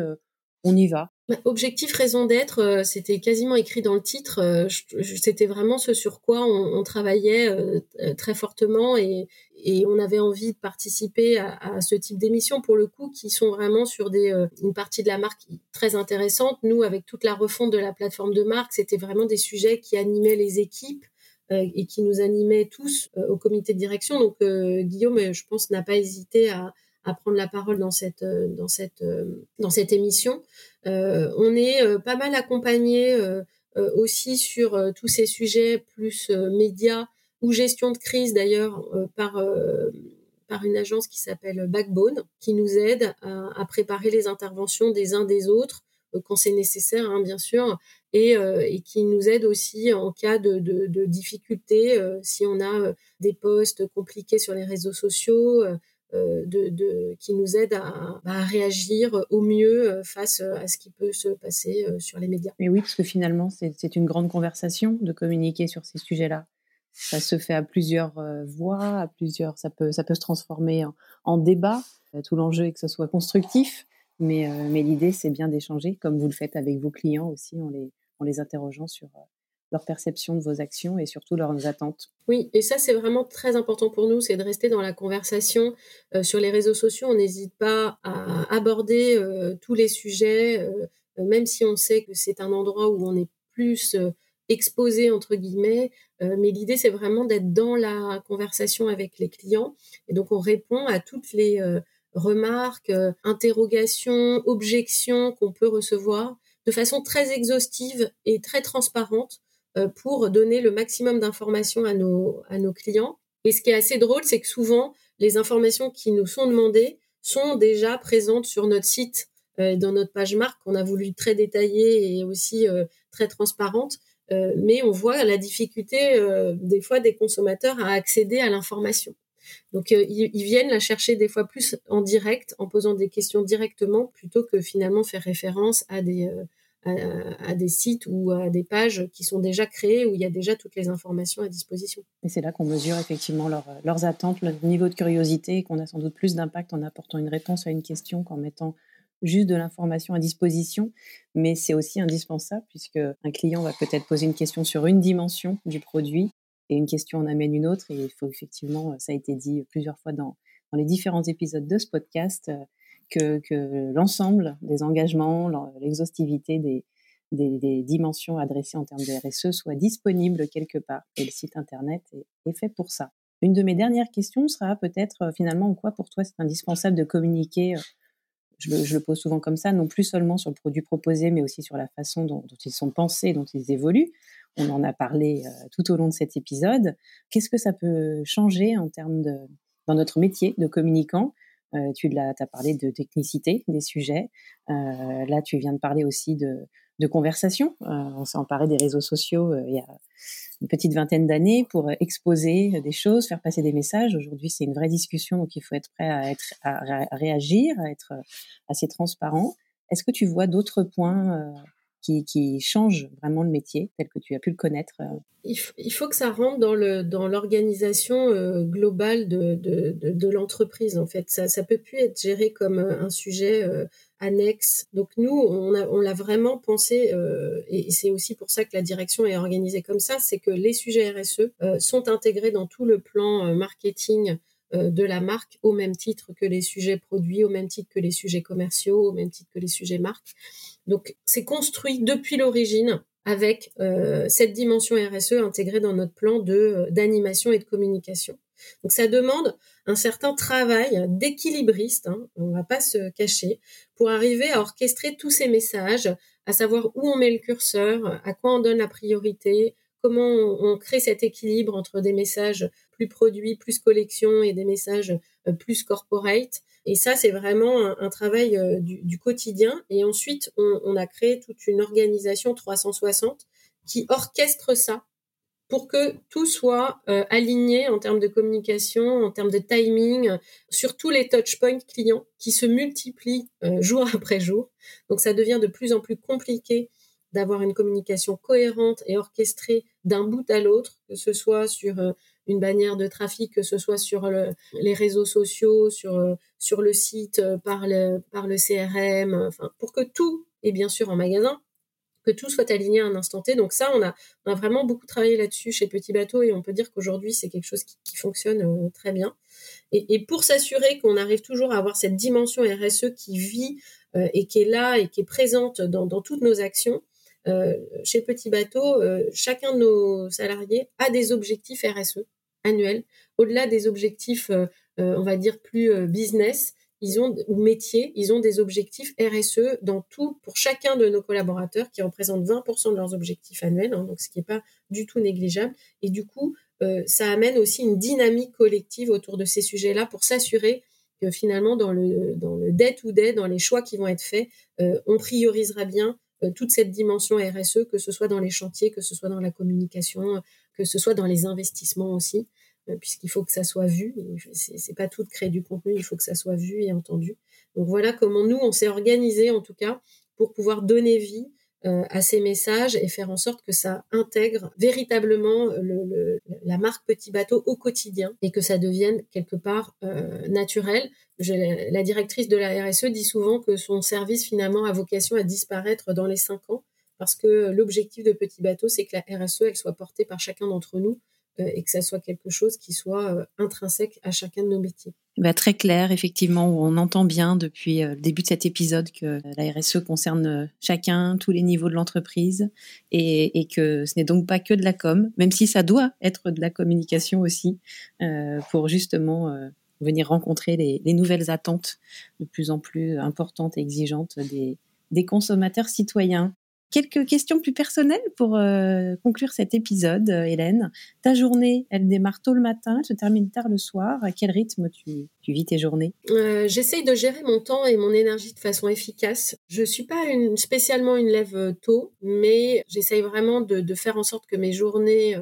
on y va? Objectif, raison d'être, euh, c'était quasiment écrit dans le titre. Euh, c'était vraiment ce sur quoi on, travaillait euh, très fortement et, on avait envie de participer à, ce type d'émissions pour le coup qui sont vraiment sur une partie de la marque très intéressante. Nous, avec toute la refonte de la plateforme de marque, c'était vraiment des sujets qui animaient les équipes et qui nous animaient tous au comité de direction. Donc Guillaume, je pense, n'a pas hésité à à prendre la parole dans cette euh, dans cette euh, dans cette émission. Euh, on est pas mal accompagné aussi sur tous ces sujets plus médias ou gestion de crise d'ailleurs par par une agence qui s'appelle Backbone, qui nous aide à, préparer les interventions des uns des autres quand c'est nécessaire, hein, bien sûr, et, et, qui nous aide aussi en cas de, de, de difficultés, si on a des postes compliqués sur les réseaux sociaux, euh, de, qui nous aide à, réagir au mieux euh, face à ce qui peut se passer euh, sur les médias. Mais oui, parce que finalement, c'est une grande conversation de communiquer sur ces sujets-là. Ça se fait à plusieurs voix, à plusieurs, ça peut, ça peut se transformer en, débat. Tout l'enjeu est que ce soit constructif, mais, mais l'idée, c'est bien d'échanger, comme vous le faites avec vos clients aussi, en les, en les interrogeant sur, leur perception de vos actions et surtout leurs attentes. Oui, et ça c'est vraiment très important pour nous, c'est de rester dans la conversation euh, sur les réseaux sociaux. On n'hésite pas à aborder euh, tous les sujets, euh, même si on sait que c'est un endroit où on est plus exposé entre guillemets. mais l'idée c'est vraiment d'être dans la conversation avec les clients et donc on répond à toutes les remarques, interrogations, objections qu'on peut recevoir de façon très exhaustive et très transparente pour donner le maximum d'informations à nos, clients. Et ce qui est assez drôle, c'est que souvent, les informations qui nous sont demandées sont déjà présentes sur notre site, euh, dans notre page marque, qu'on a voulu très détaillée et aussi euh, très transparente. Euh, mais on voit la difficulté des fois des consommateurs à accéder à l'information. Donc ils, viennent la chercher des fois plus en direct, en posant des questions directement, plutôt que finalement faire référence à des à, des sites ou à des pages qui sont déjà créées où il y a déjà toutes les informations à disposition. Et c'est là qu'on mesure effectivement leurs attentes, leur niveau de curiosité, qu'on a sans doute plus d'impact en apportant une réponse à une question qu'en mettant juste de l'information à disposition, mais c'est aussi indispensable puisque un client va peut-être poser une question sur une dimension du produit et une question en amène une autre et il faut effectivement, ça a été dit plusieurs fois dans, dans les différents épisodes de ce podcast, que, l'ensemble des engagements, l'exhaustivité des, dimensions adressées en termes de RSE soit disponible quelque part. Et le site Internet est, fait pour ça. Une de mes dernières questions sera peut-être euh, finalement en quoi pour toi c'est indispensable de communiquer, euh, je le, pose souvent comme ça, non plus seulement sur le produit proposé, mais aussi sur la façon dont, ils sont pensés, dont ils évoluent. On en a parlé euh, tout au long de cet épisode. Qu'est-ce que ça peut changer en termes dans notre métier de communicant euh, tu as, parlé de technicité des sujets. Euh, là, tu viens de parler aussi de, de conversation. Euh, on s'est emparé des réseaux sociaux il y a une petite vingtaine d'années pour exposer des choses, faire passer des messages. Aujourd'hui, c'est une vraie discussion, donc il faut être prêt à, être, à réagir, à être assez transparent. Est-ce que tu vois d'autres points qui, change vraiment le métier tel que tu as pu le connaître euh. il, faut que ça rentre dans l'organisation euh, globale de, l'entreprise en fait ça ça peut plus être géré comme euh, un sujet annexes. Donc nous, on l'a vraiment pensé, et c'est aussi pour ça que la direction est organisée comme ça, c'est que les sujets RSE sont intégrés dans tout le plan marketing de la marque au même titre que les sujets produits, au même titre que les sujets commerciaux, au même titre que les sujets marques. Donc c'est construit depuis l'origine avec euh, cette dimension RSE intégrée dans notre plan euh, d'animation et de communication. Donc ça demande un certain travail d'équilibriste, hein, on va pas se cacher, pour arriver à orchestrer tous ces messages, à savoir où on met le curseur, à quoi on donne la priorité, comment on, crée cet équilibre entre des messages plus produits, plus collection et des messages euh, plus corporate. Et ça, c'est vraiment un, travail euh, du, quotidien. Et ensuite, on, a créé toute une organisation 360 qui orchestre ça pour que tout soit euh, aligné en termes de communication, en termes de timing, sur tous les touchpoints clients qui se multiplient jour après jour. Donc ça devient de plus en plus compliqué d'avoir une communication cohérente et orchestrée d'un bout à l'autre, que ce soit sur une bannière de trafic, que ce soit sur les réseaux sociaux, sur, euh, sur le site, euh, par le, par le CRM, enfin, pour que tout, et bien sûr en magasin, que tout soit aligné à un instant T. Donc ça, on a, on a vraiment beaucoup travaillé là-dessus chez Petit Bateau et on peut dire qu'aujourd'hui, c'est quelque chose qui, fonctionne euh, très bien. Et, pour s'assurer qu'on arrive toujours à avoir cette dimension RSE qui vit et qui est là et qui est présente dans, dans toutes nos actions, euh, chez Petit Bateau, chacun de nos salariés a des objectifs RSE annuel, au-delà des objectifs, euh, euh, on va dire, plus euh, business, ils ont, ou métier, ils ont des objectifs RSE dans tout, pour chacun de nos collaborateurs, qui représentent 20% de leurs objectifs annuels, hein, donc ce qui n'est pas du tout négligeable. Et du coup, ça amène aussi une dynamique collective autour de ces sujets-là pour s'assurer que finalement, dans le, dans le day to day, dans les choix qui vont être faits, on priorisera bien toute cette dimension RSE, que ce soit dans les chantiers, que ce soit dans la communication, que ce soit dans les investissements aussi, euh, puisqu'il faut que ça soit vu. C'est pas tout de créer du contenu, il faut que ça soit vu et entendu. Donc voilà comment nous on s'est organisé en tout cas pour pouvoir donner vie euh, à ces messages et faire en sorte que ça intègre véritablement le, la marque Petit Bateau au quotidien et que ça devienne quelque part euh, naturel. la directrice de la RSE dit souvent que son service finalement a vocation à disparaître dans les cinq ans parce que l'objectif de Petit Bateau, c'est que la RSE, elle soit portée par chacun d'entre nous euh, et que ça soit quelque chose qui soit euh, intrinsèque à chacun de nos métiers. Bah, très clair, effectivement, on entend bien depuis euh, le début de cet épisode que la RSE concerne chacun, tous les niveaux de l'entreprise, et, et, que ce n'est donc pas que de la com, même si ça doit être de la communication aussi, euh, pour justement euh, venir rencontrer les, les, nouvelles attentes de plus en plus importantes et exigeantes des, des consommateurs citoyens. Quelques questions plus personnelles pour euh, conclure cet épisode, euh, Hélène. Ta journée, elle démarre tôt le matin, se termine tard le soir. À quel rythme tu, vis tes journées? Euh, J'essaye de gérer mon temps et mon énergie de façon efficace. Je suis pas spécialement une lève tôt, mais j'essaye vraiment de, faire en sorte que mes journées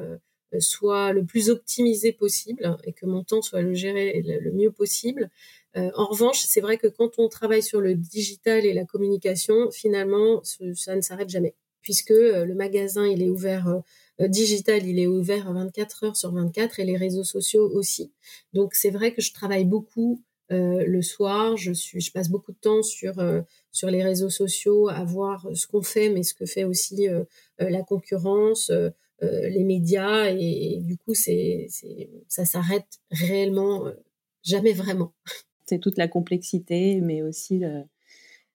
soient le plus optimisées possible et que mon temps soit géré le mieux possible. Euh, en revanche, c'est vrai que quand on travaille sur le digital et la communication, finalement, ça ne s'arrête jamais, puisque euh, le magasin, il est ouvert euh, digital, il est ouvert 24 heures sur 24 et les réseaux sociaux aussi. Donc c'est vrai que je travaille beaucoup le soir, je suis, je passe beaucoup de temps sur sur les réseaux sociaux à voir ce qu'on fait, mais ce que fait aussi la concurrence, les médias et, et du coup c'est ça s'arrête réellement jamais vraiment. c'est toute la complexité, mais aussi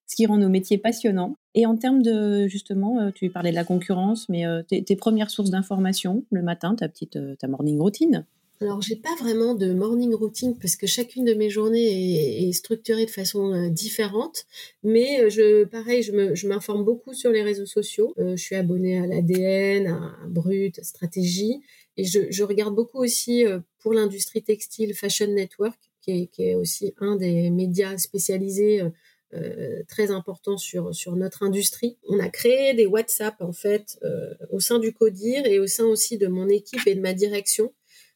ce qui rend nos métiers passionnants. Et en termes de, justement, euh, tu parlais de la concurrence, mais euh, tes, premières sources d'information le matin, ta petite, euh, ta morning routine? Alors, j'ai pas vraiment de morning routine parce que chacune de mes journées est, structurée de façon différente. Mais je, pareil, je m'informe beaucoup sur les réseaux sociaux. je suis abonnée à l'ADN, à Brut, Stratégie. Et je, je regarde beaucoup aussi pour l'industrie textile Fashion Network qui est, aussi un des médias spécialisés euh, euh, très importants sur, notre industrie. On a créé des WhatsApp en fait euh, au sein du CODIR et au sein aussi de mon équipe et de ma direction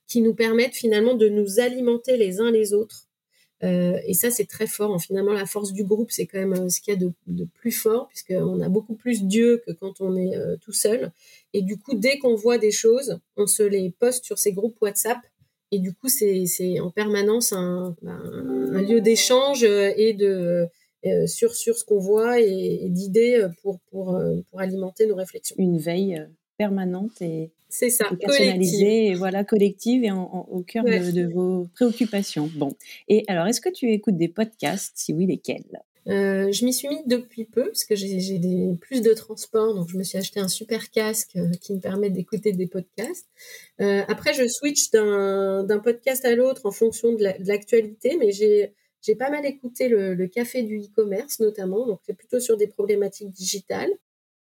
qui nous permettent finalement de nous alimenter les uns les autres. et ça, c'est très fort. Finalement, la force du groupe, c'est quand même ce qu'il y a de, de plus fort, puisqu'on a beaucoup plus Dieu que quand on est tout seul. Et du coup, dès qu'on voit des choses, on se les poste sur ces groupes WhatsApp et du coup, c'est en permanence un, un lieu d'échange et de, sur, sur ce qu'on voit et, d'idées pour, pour, pour alimenter nos réflexions. Une veille permanente et c'est ça, collective. et voilà collective et au cœur de, de, vos préoccupations. Bon, et alors est-ce que tu écoutes des podcasts? Si oui, lesquels? Euh, je m'y suis mis depuis peu parce que j'ai plus de transport, donc je me suis acheté un super casque euh, qui me permet d'écouter des podcasts. Euh, après, je switch d'un podcast à l'autre en fonction de l'actualité, mais j'ai pas mal écouté le, café du e-commerce notamment, donc c'est plutôt sur des problématiques digitales.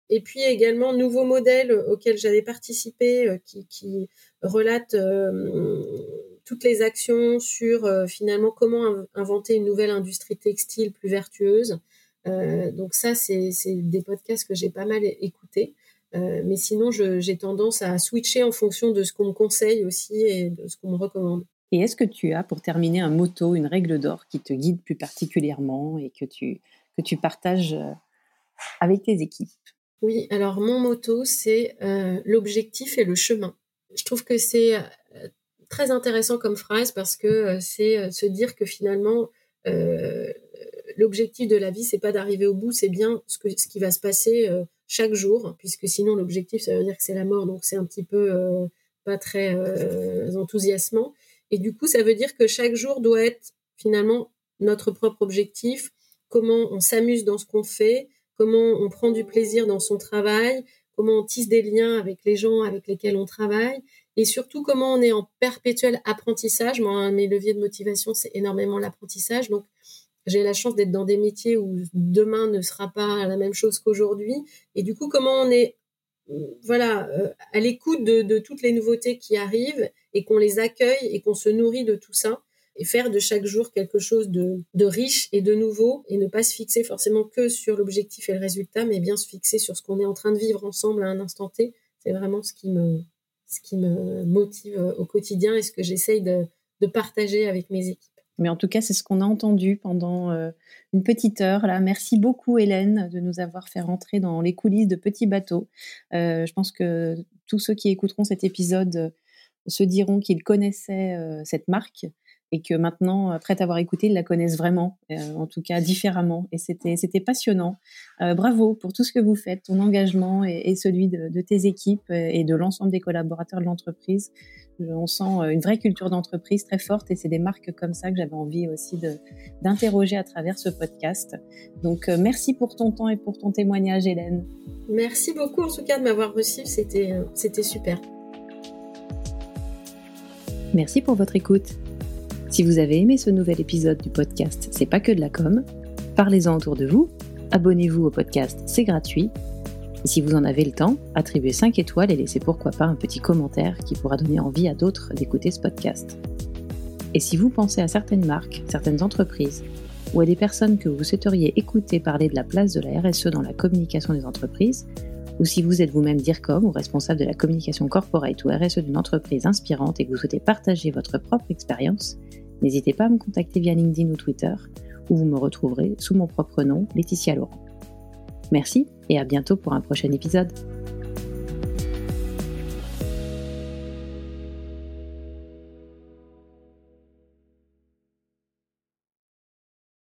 Et puis également nouveaux modèles auxquels j'avais participé qui, qui relatent toutes les actions sur euh, finalement comment inventer une nouvelle industrie textile plus vertueuse. Euh, donc ça, c'est des podcasts que j'ai pas mal écoutés. Euh, mais sinon, j'ai tendance à switcher en fonction de ce qu'on me conseille aussi et de ce qu'on me recommande. Et est-ce que tu as, pour terminer, un motto, une règle d'or qui te guide plus particulièrement et que tu, que tu partages avec tes équipes? Oui, alors mon motto, c'est l'objectif et le chemin. Je trouve que c'est très intéressant comme phrase parce que euh, c'est euh, se dire que finalement euh, l'objectif de la vie c'est pas d'arriver au bout, c'est bien ce que ce qui va se passer chaque jour puisque sinon l'objectif ça veut dire que c'est la mort. Donc c'est un petit peu pas très enthousiasmant. Et du coup ça veut dire que chaque jour doit être finalement notre propre objectif, comment on s'amuse dans ce qu'on fait, comment on prend du plaisir dans son travail, comment on tisse des liens avec les gens avec lesquels on travaille et surtout comment on est en perpétuel apprentissage. Moi, mes leviers de motivation, c'est énormément l'apprentissage. Donc, j'ai la chance d'être dans des métiers où demain ne sera pas la même chose qu'aujourd'hui. Et du coup, comment on est voilà, euh, à l'écoute de, toutes les nouveautés qui arrivent et qu'on les accueille et qu'on se nourrit de tout ça et faire de chaque jour quelque chose de, de riche et de nouveau et ne pas se fixer forcément que sur l'objectif et le résultat, mais bien se fixer sur ce qu'on est en train de vivre ensemble à un instant T. C'est vraiment ce qui me, ce qui me motive au quotidien et ce que j'essaye de, partager avec mes équipes. Mais en tout cas, c'est ce qu'on a entendu pendant euh, une petite heure. Là. Merci beaucoup, Hélène, de nous avoir fait rentrer dans les coulisses de Petit Bateau. Euh, je pense que tous ceux qui écouteront cet épisode euh, se diront qu'ils connaissaient cette marque et que maintenant, après avoir écouté, ils la connaissent vraiment, euh, en tout cas différemment. Et c'était, c'était passionnant. Euh, bravo pour tout ce que vous faites, ton engagement et, celui de, tes équipes et de l'ensemble des collaborateurs de l'entreprise. On sent euh, une vraie culture d'entreprise très forte et c'est des marques comme ça que j'avais envie aussi de, d'interroger à travers ce podcast. Donc, merci pour ton temps et pour ton témoignage, Hélène. Merci beaucoup en tout cas de m'avoir reçu. C'était, c'était super. Merci pour votre écoute. Si vous avez aimé ce nouvel épisode du podcast C'est pas que de la com, parlez-en autour de vous, abonnez-vous au podcast, c'est gratuit. Et si vous en avez le temps, attribuez 5 étoiles et laissez pourquoi pas un petit commentaire qui pourra donner envie à d'autres d'écouter ce podcast. Et si vous pensez à certaines marques, certaines entreprises, ou à des personnes que vous souhaiteriez écouter parler de la place de la RSE dans la communication des entreprises, ou si vous êtes vous-même DIRCOM ou responsable de la communication corporate ou RSE d'une entreprise inspirante et que vous souhaitez partager votre propre expérience, n'hésitez pas à me contacter via LinkedIn ou Twitter, où vous me retrouverez sous mon propre nom, Laetitia Laurent. Merci et à bientôt pour un prochain épisode.